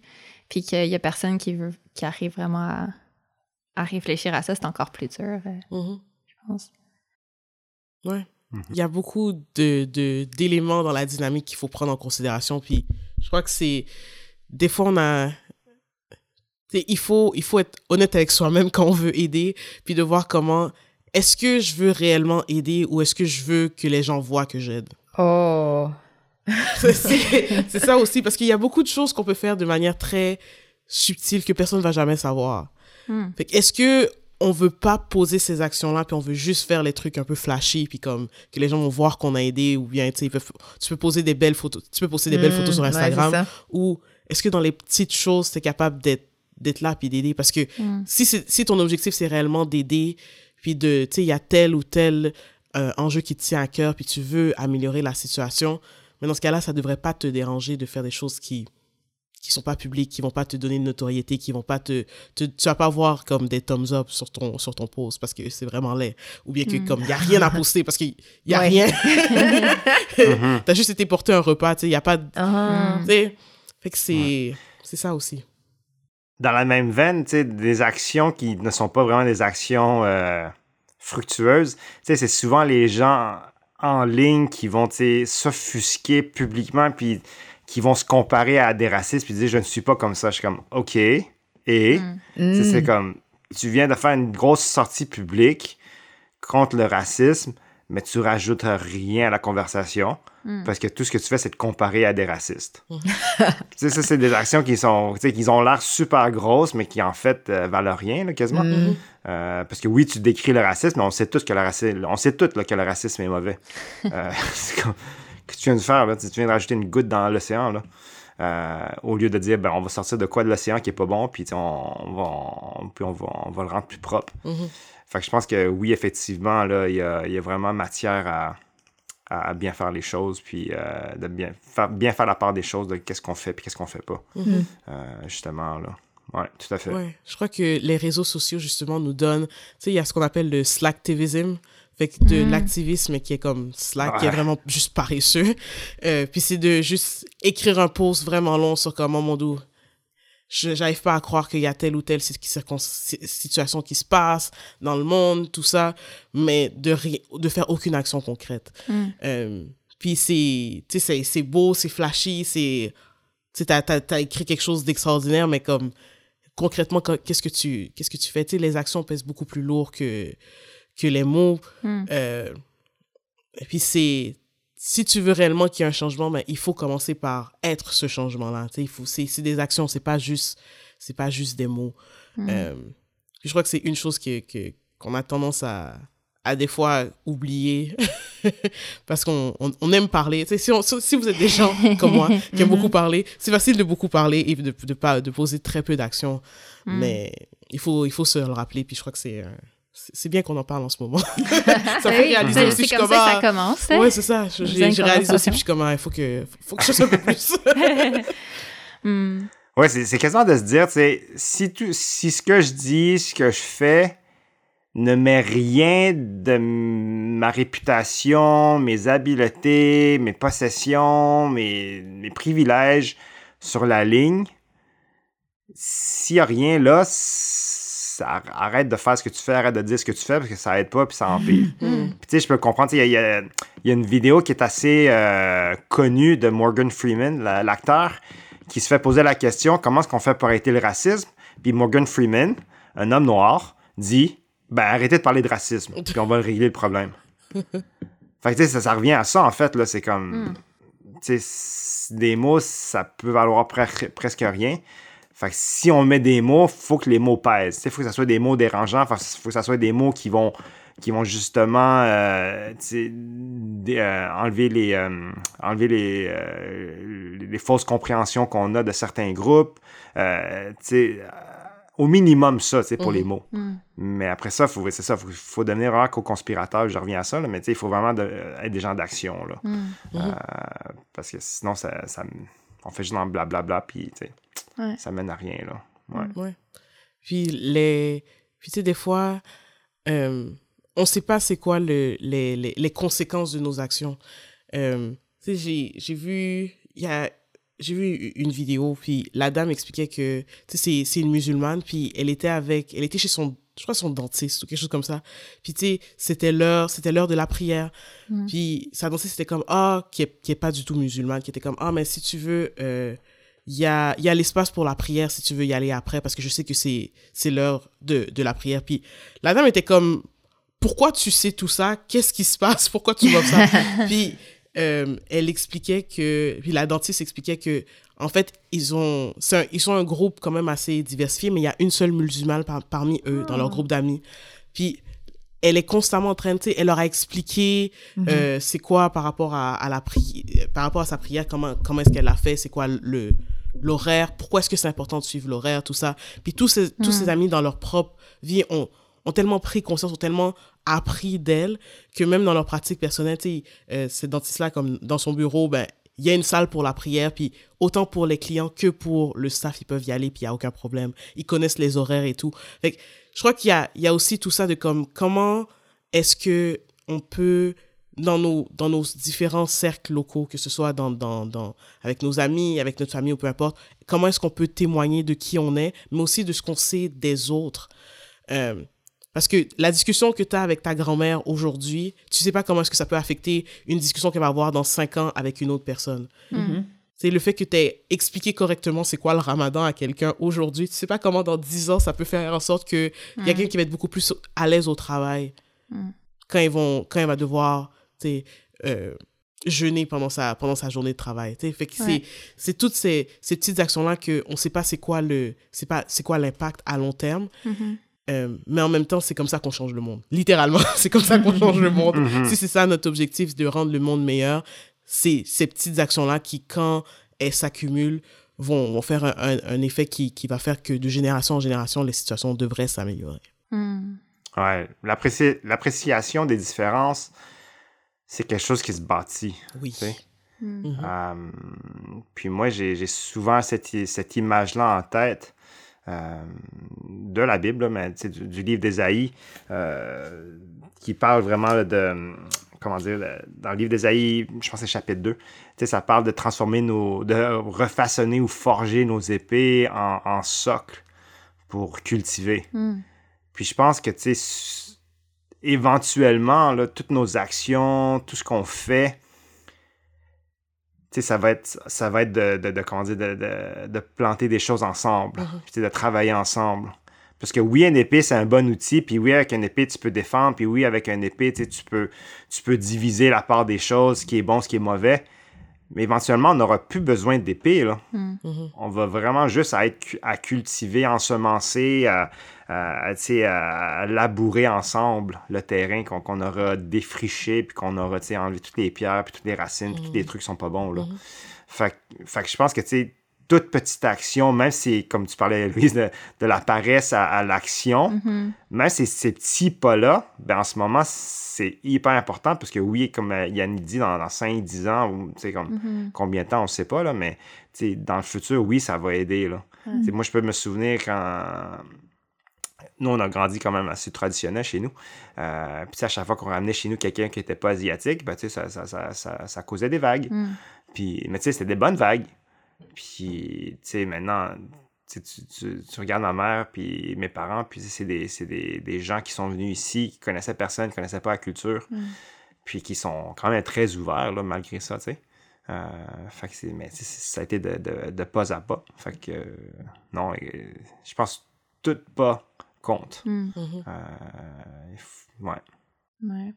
[SPEAKER 1] puis qu'il y a personne qui veut qui arrive vraiment à, à réfléchir à ça, c'est encore plus dur, euh,
[SPEAKER 3] Mhm.
[SPEAKER 1] je pense.
[SPEAKER 3] Ouais.
[SPEAKER 4] Mhm.
[SPEAKER 3] Il y a beaucoup de, de, d'éléments dans la dynamique qu'il faut prendre en considération. Puis je crois que c'est. Des fois, on a. Il faut, il faut être honnête avec soi-même quand on veut aider, puis de voir comment. Est-ce que je veux réellement aider ou est-ce que je veux que les gens voient que j'aide?
[SPEAKER 2] Oh.
[SPEAKER 3] c'est ça aussi, parce qu'il y a beaucoup de choses qu'on peut faire de manière très subtile que personne ne va jamais savoir. Fait que est-ce que on veut pas poser ces actions-là, puis on veut juste faire les trucs un peu flashy, puis comme que les gens vont voir qu'on a aidé, ou bien tu peuvent- tu peux poser des belles photos, tu peux poster des belles
[SPEAKER 2] Mm,
[SPEAKER 3] photos sur
[SPEAKER 2] ouais,
[SPEAKER 3] Instagram,
[SPEAKER 2] ça.
[SPEAKER 3] ou est-ce que dans les petites choses, tu es capable d'être d'être là puis d'aider? Parce que
[SPEAKER 1] Mm.
[SPEAKER 3] si si ton objectif c'est réellement d'aider puis de tu sais il y a tel ou tel euh, enjeu qui te tient à cœur puis tu veux améliorer la situation mais dans ce cas-là ça devrait pas te déranger de faire des choses qui qui sont pas publiques qui vont pas te donner une notoriété qui vont pas te, te tu vas pas avoir comme des thumbs up sur ton sur ton post parce que c'est vraiment laid ou bien que
[SPEAKER 1] Mm.
[SPEAKER 3] comme il y a rien à poster parce qu'il y a
[SPEAKER 2] Ouais.
[SPEAKER 3] rien
[SPEAKER 4] Mhm.
[SPEAKER 3] t'as juste été porter un repas tu sais il y a pas de- tu sais fait que c'est c'est ça aussi
[SPEAKER 4] Dans la même veine, tu sais, des actions qui ne sont pas vraiment des actions euh, fructueuses, tu sais, c'est souvent les gens en ligne qui vont, tu sais, s'offusquer publiquement puis qui vont se comparer à des racistes puis dire je ne suis pas comme ça. Je suis comme OK. Et
[SPEAKER 1] Mm.
[SPEAKER 4] C'est
[SPEAKER 2] Mm.
[SPEAKER 4] comme tu viens de faire une grosse sortie publique contre le racisme, mais tu rajoutes rien à la conversation
[SPEAKER 1] Mm.
[SPEAKER 4] parce que tout ce que tu fais, c'est de comparer à des racistes. Tu sais, ça, c'est des actions qui sont, tu sais, qui ont l'air super grosses, mais qui en fait euh, valent rien, là, quasiment.
[SPEAKER 2] Mm.
[SPEAKER 4] Euh, parce que oui, tu décris le racisme, mais on sait tous que le racisme, on sait tous là, que le racisme est mauvais. Euh, c'est comme, que tu viens de faire là? Tu viens de rajouter une goutte dans l'océan là. Euh, au lieu de dire ben, on va sortir de quoi de l'océan qui est pas bon puis on, on va, on, puis on, va, on va le rendre plus propre.
[SPEAKER 3] Mhm.
[SPEAKER 4] Fait que je pense que oui, effectivement, là, il y a, y a vraiment matière à, à bien faire les choses, puis euh, de bien faire, bien faire la part des choses de qu'est-ce qu'on fait puis qu'est-ce qu'on fait pas.
[SPEAKER 3] Mhm.
[SPEAKER 4] Euh, justement, là. Ouais, tout à fait.
[SPEAKER 3] Ouais, je crois que les réseaux sociaux, justement, nous donnent... Tu sais, il y a ce qu'on appelle le slacktivism, fait que de
[SPEAKER 1] Mm.
[SPEAKER 3] l'activisme qui est comme Slack, qui est vraiment juste paresseux. Euh, puis c'est de juste écrire un post vraiment long sur comment, mon dos, je j'arrive pas à croire qu'il y a telle ou telle situation qui se passe dans le monde, tout ça, mais de, de faire aucune action concrète.
[SPEAKER 1] Mm.
[SPEAKER 3] Euh, puis c'est, tu sais, c'est- beau, c'est flashy, c'est, tu t'as, t'as écrit quelque chose d'extraordinaire, mais comme, concrètement, qu'est-ce que tu, qu'est-ce que tu fais? Tu sais, les actions pèsent beaucoup plus lourd que, que les mots.
[SPEAKER 1] Mm.
[SPEAKER 3] Euh, et puis c'est, si tu veux réellement qu'il y ait un changement, ben, il faut commencer par être ce changement-là. Il faut, c'est, c'est des actions, c'est pas juste, c'est pas juste des mots.
[SPEAKER 1] Mm.
[SPEAKER 3] Euh, je crois que c'est une chose que, que, qu'on a tendance à, à des fois oublier parce qu'on on, on aime parler. Si, on- si- vous êtes des gens comme moi qui aiment beaucoup parler, c'est facile de beaucoup parler et de, de, pas, de poser très peu d'actions.
[SPEAKER 1] Mm.
[SPEAKER 3] Mais il faut, il faut se le rappeler. Puis je crois que c'est, c'est bien qu'on en parle en ce moment. ça fait
[SPEAKER 1] oui,
[SPEAKER 3] réaliser
[SPEAKER 1] c'est-
[SPEAKER 3] aussi. je
[SPEAKER 1] comme ça que
[SPEAKER 3] ah,
[SPEAKER 1] ça commence. hein?
[SPEAKER 3] Ouais, c'est ça. Je,
[SPEAKER 1] une
[SPEAKER 3] réalisé aussi, puis je suis comme, ah, il faut que, faut que je fasse un peu plus.
[SPEAKER 1] Mm.
[SPEAKER 4] Ouais, c'est c'est quasiment de se dire, tu sais, si, tu- si ce que je dis, ce que je fais ne met rien de ma réputation, mes habiletés, mes possessions, mes, mes privilèges sur la ligne, s'il n'y a rien là, ça, arrête de faire ce que tu fais, arrête de dire ce que tu fais parce que ça aide pas puis ça empire.
[SPEAKER 3] Mm.
[SPEAKER 4] Puis tu sais, je peux comprendre, il y, y a- il y a une vidéo qui est assez euh, connue de Morgan Freeman, la- l'acteur, qui se fait poser la question comment est-ce qu'on fait pour arrêter le racisme? Puis Morgan Freeman, un homme noir, dit ben arrêtez de parler de racisme, puis on va régler le problème. fait que tu sais, ça, ça revient à ça en fait, là, c'est comme.
[SPEAKER 1] Mm.
[SPEAKER 4] Tu sais, des mots, ça peut valoir pre- presque rien. Fait que si on met des mots, faut que les mots pèsent. Il faut que ça soit des mots dérangeants, faut, faut que ça soit des mots qui vont, qui vont justement euh, euh, enlever les, euh, enlever les, les fausses compréhensions qu'on a de certains groupes. Au minimum ça, pour
[SPEAKER 3] Mhm.
[SPEAKER 4] les mots.
[SPEAKER 1] Mm.
[SPEAKER 4] Mais après ça, faut, c'est ça, faut, faut devenir vraiment co-conspirateur, je reviens à ça, là, mais il faut vraiment de- être des gens d'action, là.
[SPEAKER 1] Mm.
[SPEAKER 4] Parce que sinon, ça, ça- on fait juste dans blablabla, puis tu sais,
[SPEAKER 1] Ouais.
[SPEAKER 4] ça mène à rien, là. Ouais.
[SPEAKER 3] Ouais. Puis les, puis tu sais des fois, euh, on sait pas c'est quoi le, les, les, les conséquences de nos actions. Euh, tu sais j'ai j'ai vu il y a j'ai vu une vidéo puis la dame expliquait que c'est une musulmane puis elle était avec elle était chez son je crois son dentiste ou quelque chose comme ça. Puis tu sais c'était l'heure c'était l'heure de la prière.
[SPEAKER 1] Mm.
[SPEAKER 3] Puis sa dentiste c'était comme ah qui est qui est pas du tout musulmane qui était comme ah mais si tu veux euh, il y a, y a l'espace pour la prière si tu veux y aller après parce que je sais que c'est, c'est l'heure de, de la prière. Puis la dame était comme, pourquoi tu sais tout ça? Qu'est-ce qui se passe? Pourquoi tu vois ça? puis euh, elle expliquait que, puis la dentiste expliquait que, en fait, ils ont, un- ils sont un groupe quand même assez diversifié, mais il y a une seule musulmane par- parmi eux dans leur groupe d'amis. Puis elle est constamment en train de, tu sais, elle leur a expliqué euh, c'est quoi par rapport à, à la prière, par rapport à sa prière, comment, comment est-ce qu'elle l'a fait, c'est quoi le, l'horaire, pourquoi est-ce que c'est important de suivre l'horaire, tout ça. Puis tous ces, tous ces amis dans leur propre vie ont, ont tellement pris conscience, ont tellement appris d'elle que même dans leur pratique personnelle, euh, cette dentiste-là, comme dans son bureau, ben, il y a une salle pour la prière, puis autant pour les clients que pour le staff, ils peuvent y aller, puis il n'y a aucun problème. Ils connaissent les horaires et tout. Je crois qu'il y a, il y a aussi tout ça de comme, comment est-ce que on peut, dans nos, dans nos différents cercles locaux, que ce soit dans, dans, dans, avec nos amis, avec notre famille ou peu importe, comment est-ce qu'on peut témoigner de qui on est, mais aussi de ce qu'on sait des autres. Euh, parce que la discussion que tu as avec ta grand-mère aujourd'hui, tu sais pas comment est-ce que ça peut affecter une discussion qu'elle va avoir dans cinq ans avec une autre personne.
[SPEAKER 1] Mm.
[SPEAKER 3] C'est le fait que tu aies expliqué correctement c'est quoi le ramadan à quelqu'un aujourd'hui. Tu sais pas comment dans 10 ans ça peut faire en sorte que y a quelqu'un qui va être beaucoup plus à l'aise au travail
[SPEAKER 1] Mm.
[SPEAKER 3] quand ils vont quand il va devoir euh, jeûner pendant sa pendant sa journée de travail. Fait c'est
[SPEAKER 1] Ouais.
[SPEAKER 3] c'est toutes ces, ces petites actions là que on sait pas c'est quoi le c'est pas c'est quoi l'impact à long terme.
[SPEAKER 1] Mhm.
[SPEAKER 3] Euh, mais en même temps, c'est comme ça qu'on change le monde. Littéralement, c'est comme ça qu'on change le monde.
[SPEAKER 4] Mhm.
[SPEAKER 3] Si c'est ça notre objectif, de rendre le monde meilleur, c'est ces petites actions-là qui, quand elles s'accumulent, vont, vont faire un, un- un effet qui, qui va faire que de génération en génération, les situations devraient s'améliorer.
[SPEAKER 1] Mm.
[SPEAKER 4] Ouais. L'appréci- L'appréciation des différences, c'est quelque chose qui se bâtit.
[SPEAKER 3] Oui.
[SPEAKER 4] tu sais.
[SPEAKER 1] Mm.
[SPEAKER 3] Mhm.
[SPEAKER 4] Euh, puis moi, j'ai souvent cette, cette image-là en tête de la Bible, là, mais du, du livre d'Ésaïe, euh, qui parle vraiment là, de. Comment dire, dans le livre d'Ésaïe, je pense que c'est chapitre 2, tu sais, ça parle de transformer nos. de refaçonner ou forger nos épées en, en socle pour cultiver.
[SPEAKER 1] Mm.
[SPEAKER 4] Puis je pense que, tu sais, éventuellement, là, toutes nos actions, tout ce qu'on fait, tu sais, ça va être, ça va être de, de, de, comment dire, de, de, de planter des choses ensemble,
[SPEAKER 3] Mhm.
[SPEAKER 4] de travailler ensemble. Parce que oui, une épée, c'est un bon outil, puis oui, avec une épée, tu peux défendre, puis oui, avec une épée, tu sais, tu peux, tu peux diviser la part des choses, ce qui est bon, ce qui est mauvais. Mais éventuellement, on n'aura plus besoin d'épée, là.
[SPEAKER 1] Mm.
[SPEAKER 3] Mhm.
[SPEAKER 4] On va vraiment juste à être à cultiver, ensemencer, à, à, labourer ensemble le terrain qu'on aura défriché, puis qu'on aura enlevé toutes les pierres, puis toutes les racines, puis tous les trucs qui sont pas bons. Là.
[SPEAKER 3] Mhm.
[SPEAKER 4] Fait, que- fait que je pense que tu sais, toute petite action, même si, comme tu parlais, Louise, de, de la paresse à, à l'action,
[SPEAKER 1] Mhm.
[SPEAKER 4] même ces, ces petits pas-là, ben en ce moment, c'est hyper important parce que oui, comme euh, Yannick dit, dans, dans 5-10 ans, ou comme
[SPEAKER 1] Mhm.
[SPEAKER 4] combien de temps, on ne sait pas, là, mais dans le futur, oui, ça va aider. Là. Moi, je peux me souvenir quand. Nous, on a grandi quand même assez traditionnel chez nous. Euh, puis, à chaque fois qu'on ramenait chez nous quelqu'un qui n'était pas asiatique, ben, ça, ça, ça, ça, causait des vagues.
[SPEAKER 1] Mm.
[SPEAKER 4] Puis, mais tu sais, c'était des bonnes vagues. Puis, tu sais, maintenant, tu, tu, tu- tu regardes ma mère, puis mes parents, puis c'est des, des, des gens qui sont venus ici, qui connaissaient personne, qui connaissaient pas la culture,
[SPEAKER 1] Mm.
[SPEAKER 4] puis qui sont quand même très ouverts, là, malgré ça, tu sais. Euh, fait que c'est, mais tu sais, ça a été de, de, de pas à pas. Fait que, euh, non, je pense tout pas compte.
[SPEAKER 1] Mm.
[SPEAKER 3] Mhm.
[SPEAKER 4] Euh, ouais.
[SPEAKER 1] Ouais.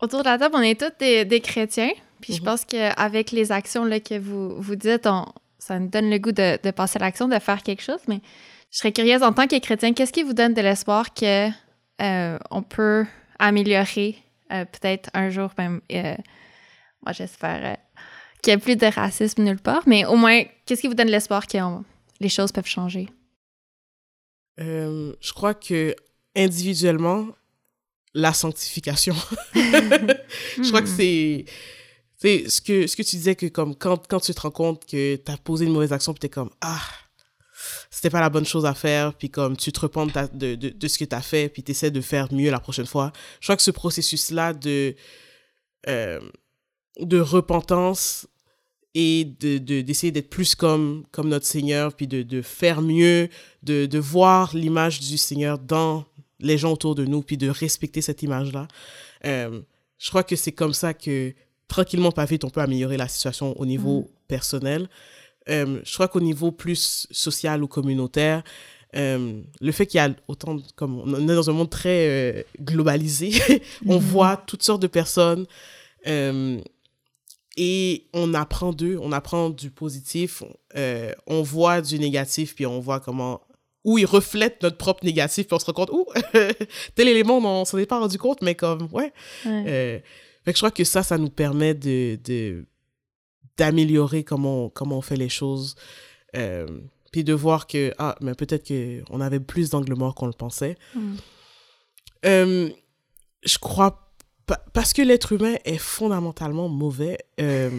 [SPEAKER 1] Autour de la table, on est tous des, des chrétiens. Puis je
[SPEAKER 3] Mhm.
[SPEAKER 1] pense qu'avec les actions là, que vous, vous dites, on, ça nous donne le goût de, de passer à l'action, de faire quelque chose. Mais je serais curieuse, en tant que chrétien, qu'est-ce qui vous donne de l'espoir que euh, on peut améliorer euh, peut-être un jour même, euh, moi j'espère euh, qu'il n'y ait plus de racisme nulle part, mais au moins, qu'est-ce qui vous donne l'espoir que on- les choses peuvent changer?
[SPEAKER 3] Euh, je crois que individuellement, la sanctification. je crois que hmm. c'est c'est ce que ce que tu disais que comme quand quand tu te rends compte que tu as posé une mauvaise action puis tu es comme ah c'était pas la bonne chose à faire puis comme tu te repentes de, de, de, ce que tu as fait puis tu essaies de faire mieux la prochaine fois. Je crois que ce processus là de euh, de repentance et de d'essayer d'être plus comme comme notre Seigneur puis de, de faire mieux de, de voir l'image du Seigneur dans les gens autour de nous puis de respecter cette image là euh, je crois que c'est comme ça que tranquillement pas vite on peut améliorer la situation au niveau mm. personnel euh, je crois qu'au niveau plus social ou communautaire euh, le fait qu'il y a autant comme on est dans un monde très globalisé on mm-hmm. voit toutes sortes de personnes et on apprend d'eux, on apprend du positif, euh, on voit du négatif, puis on voit comment où ils reflètent notre propre négatif, puis on se rend compte, ouh, tel élément, on s'en est pas rendu compte, mais comme, ouais. Euh, fait que je crois que ça, ça nous permet de, de d'améliorer comment on, comment on fait les choses, euh, puis de voir que, ah, mais peut-être qu'on avait plus d'angle mort qu'on le pensait. Mm. je crois parce que l'être humain est fondamentalement mauvais. Euh,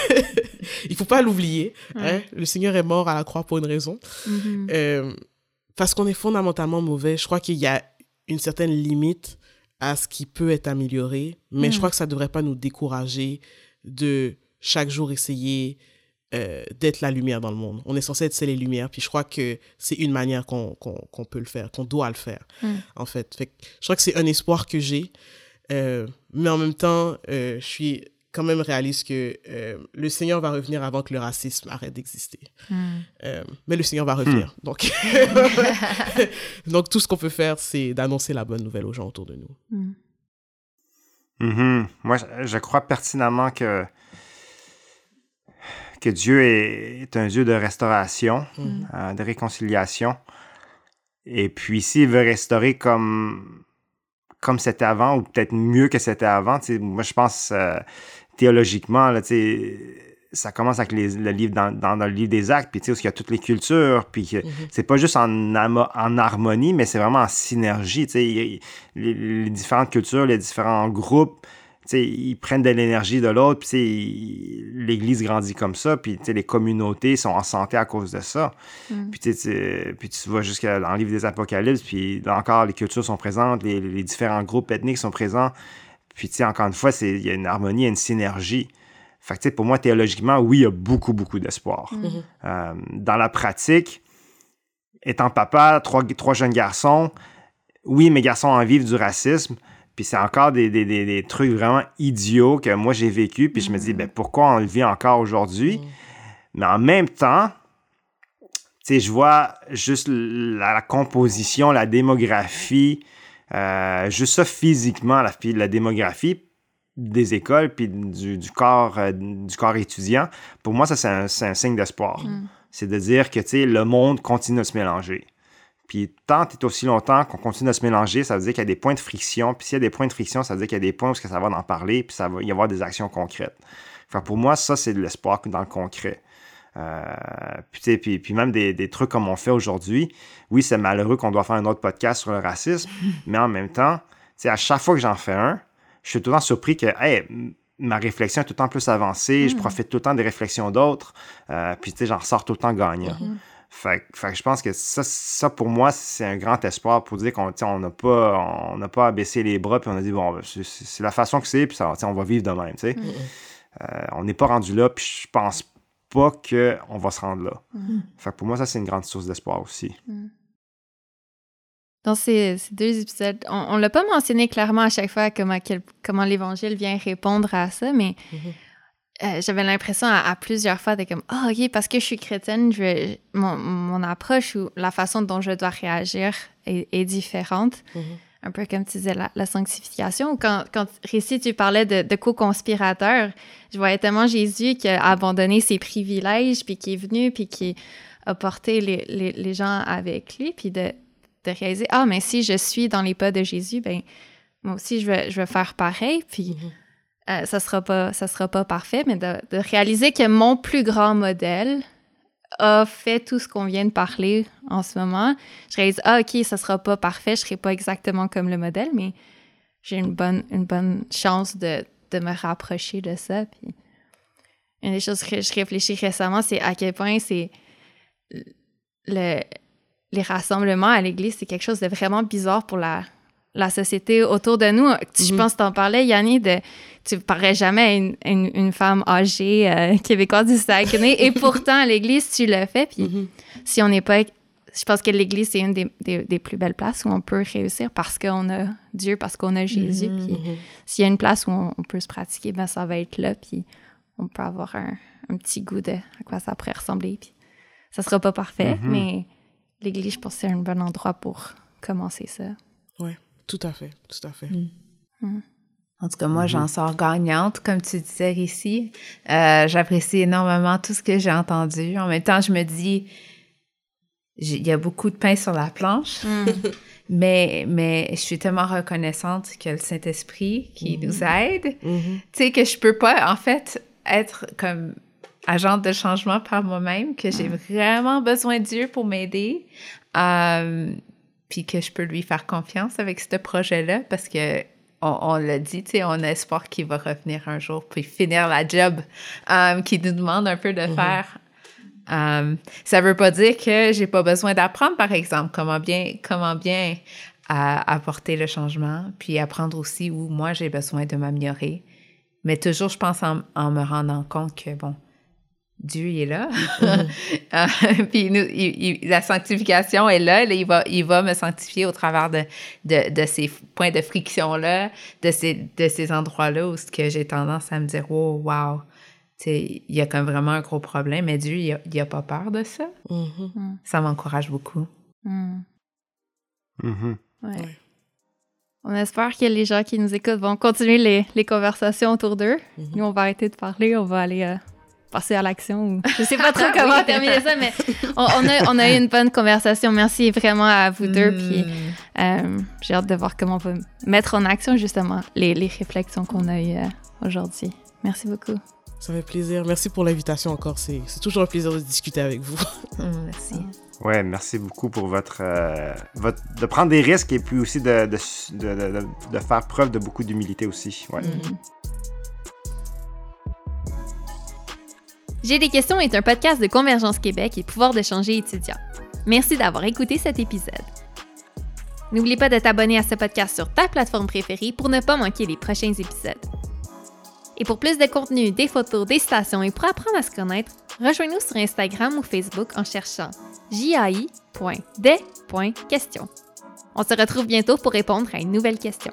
[SPEAKER 3] il faut pas l'oublier. Hein. Le Seigneur est mort à la croix pour une raison. Mm-hmm. Euh, parce qu'on est fondamentalement mauvais, je crois qu'il y a une certaine limite à ce qui peut être amélioré, mais je mm. crois que ça ne devrait pas nous décourager de chaque jour essayer euh, d'être la lumière dans le monde. On est censé être les lumières, puis je crois que c'est une manière qu'on peut le faire, qu'on doit le faire, mm. en fait. fait je crois que c'est un espoir que j'ai. Euh, mais en même temps, euh, je suis quand même réaliste que euh, le Seigneur va revenir avant que le racisme arrête d'exister. Hmm. mais le Seigneur va revenir. Hmm. Donc, donc, tout ce qu'on peut faire, c'est d'annoncer la bonne nouvelle aux gens autour de nous.
[SPEAKER 4] Hmm. Mm-hmm. Moi, je crois pertinemment que, que Dieu est, un Dieu de restauration, de réconciliation. Et puis, s'il veut restaurer comme comme c'était avant, ou peut-être mieux que c'était avant. moi, je pense euh, théologiquement, là, ça commence avec le livre dans, le livre des actes, puis où il y a toutes les cultures, puis mm-hmm. c'est pas juste en, en harmonie, mais c'est vraiment en synergie. Les, les, différentes cultures, les différents groupes ils prennent de l'énergie de l'autre, puis l'Église grandit comme ça, puis les communautés sont en santé à cause de ça. Mm. Puis, puis tu vois jusqu'à dans le livre des Apocalypses, puis là encore, les cultures sont présentes, les, différents groupes ethniques sont présents. Puis, encore une fois, il y a une harmonie, une synergie. Fait que, pour moi, théologiquement, oui, il y a beaucoup, beaucoup d'espoir. Mm. Mm-hmm. Euh, dans la pratique, étant papa, trois, trois jeunes garçons, oui, mes garçons en vivent du racisme, puis c'est encore des, des, des, trucs vraiment idiots que moi j'ai vécu. Puis je me dis, ben, pourquoi on le vit encore aujourd'hui? Mm. Mais en même temps, tu sais, je vois juste la, composition, la démographie, euh, juste ça physiquement, la, la démographie des écoles puis du, du corps, euh, du corps étudiant. Pour moi, ça, c'est un, un, signe d'espoir. Mm. C'est de dire que, tu sais, le monde continue de se mélanger. Puis tant et aussi longtemps qu'on continue à se mélanger, ça veut dire qu'il y a des points de friction. Puis s'il y a des points de friction, ça veut dire qu'il y a des points où ça va en parler, puis ça va y avoir des actions concrètes. Enfin, pour moi, ça, c'est de l'espoir dans le concret. Euh, puis, puis, puis, même des, des, trucs comme on fait aujourd'hui. Oui, c'est malheureux qu'on doit faire un autre podcast sur le racisme, mais en même temps, à chaque fois que j'en fais un, je suis tout le temps surpris que hey, ma réflexion est tout le temps plus avancée, je mm. profite tout le temps des réflexions d'autres, euh, puis j'en ressors tout le temps gagnant. Mm-hmm. Fait, que je pense que ça, ça pour moi, c'est un grand espoir pour dire qu'on n'a pas, on pas abaissé les bras puis on a dit, bon, c'est la façon que c'est, puis ça, on va vivre de même. Mm-hmm. Euh, on n'est pas rendu là, puis je pense pas qu'on va se rendre là. Mm-hmm. Fait que pour moi, ça, c'est une grande source d'espoir aussi. Mm.
[SPEAKER 1] Dans ces, deux épisodes, on ne l'a pas mentionné clairement à chaque fois comment, comment l'Évangile vient répondre à ça, mais mm-hmm. Euh, j'avais l'impression à, plusieurs fois de comme ah ok parce que je suis chrétienne je mon, mon, approche ou la façon dont je dois réagir est, différente mm-hmm. un peu comme tu disais la, sanctification quand quand Récit tu parlais de, de co-conspirateur je voyais tellement Jésus qui a abandonné ses privilèges puis qui est venu puis qui a porté les, les, les gens avec lui puis de, de réaliser ah mais si je suis dans les pas de Jésus ben moi aussi je vais je vais faire pareil puis mm-hmm. Euh, ça sera pas ça sera pas parfait mais de, réaliser que mon plus grand modèle a fait tout ce qu'on vient de parler en ce moment, je réalise, ah, OK, ça sera pas parfait, je serai pas exactement comme le modèle, mais j'ai une bonne, chance de, me rapprocher de ça. Puis une des choses que je réfléchis récemment, c'est à quel point les rassemblements à l'église, c'est quelque chose de vraiment bizarre pour la, la société autour de nous. Je mhm. pense que tu en parlais, Yanni, de tu parlerais jamais à une, une, femme âgée euh, québécoise du Saguenay, et pourtant, à l'église, tu le fais. Puis mhm. si on n'est pas. Je pense que l'église, c'est une des, des, plus belles places où on peut réussir parce qu'on a Dieu, parce qu'on a Jésus. Mhm. Puis s'il y a une place où on, peut se pratiquer, ben ça va être là. Puis on peut avoir un, un, petit goût de à quoi ça pourrait ressembler. Puis ça sera pas parfait, mais l'église, je pense que c'est un bon endroit pour commencer ça.
[SPEAKER 3] Oui, tout à fait, tout à fait. Mm.
[SPEAKER 2] Mm. En tout cas, moi, j'en sors gagnante, comme tu disais ici. Euh, j'apprécie énormément tout ce que j'ai entendu. En même temps, je me dis, il y a beaucoup de pain sur la planche, mm. mais, mais je suis tellement reconnaissante que le Saint-Esprit qui mm-hmm. nous aide, mm-hmm. tu sais, que je peux pas, en fait, être comme agente de changement par moi-même, que j'ai vraiment besoin de Dieu pour m'aider, euh, puis que je peux lui faire confiance avec ce projet-là parce que on, l'a dit, tu sais, on a espoir qu'il va revenir un jour puis finir la job euh, qu'il nous demande un peu de mm-hmm. faire. Euh, ça veut pas dire que j'ai pas besoin d'apprendre, par exemple, comment bien, comment bien apporter le changement, puis apprendre aussi où moi j'ai besoin de m'améliorer. Mais toujours, je pense en, en me rendant compte que, bon, Dieu est là. Mhm. Euh, puis nous, la sanctification est là. il, va, il va me sanctifier au travers de, de, ces points de friction-là, de ces, de ces endroits-là où j'ai tendance à me dire Oh, wow, il y a comme vraiment un gros problème, mais Dieu, il n'a a pas peur de ça. Mhm. Mm. Ça m'encourage beaucoup. Mm.
[SPEAKER 4] Mhm.
[SPEAKER 1] On espère que les gens qui nous écoutent vont continuer les, les conversations autour d'eux. Nous, on va arrêter de parler, on va aller. Euh, passer à l'action. Je sais pas trop comment terminer ça, mais on, a, on, a, eu une bonne conversation. Merci vraiment à vous deux. Mm. Puis euh, j'ai hâte de voir comment on peut mettre en action justement les, les réflexions qu'on a eues euh, aujourd'hui. Merci beaucoup.
[SPEAKER 3] Ça fait plaisir. Merci pour l'invitation encore. C'est toujours un plaisir de discuter avec vous.
[SPEAKER 2] Mm, merci.
[SPEAKER 4] Ouais, merci beaucoup pour votre, euh, votre, de prendre des risques et puis aussi de, de, de, de faire preuve de beaucoup d'humilité aussi. Ouais. Mm.
[SPEAKER 1] J'ai des questions est un podcast de Convergence Québec et pouvoir d'échanger étudiants. Merci d'avoir écouté cet épisode. N'oublie pas de t'abonner à ce podcast sur ta plateforme préférée pour ne pas manquer les prochains épisodes. Et pour plus de contenu, des photos, des stations et pour apprendre à se connaître, rejoins-nous sur Instagram ou Facebook en cherchant jai.des.question. On se retrouve bientôt pour répondre à une nouvelle question.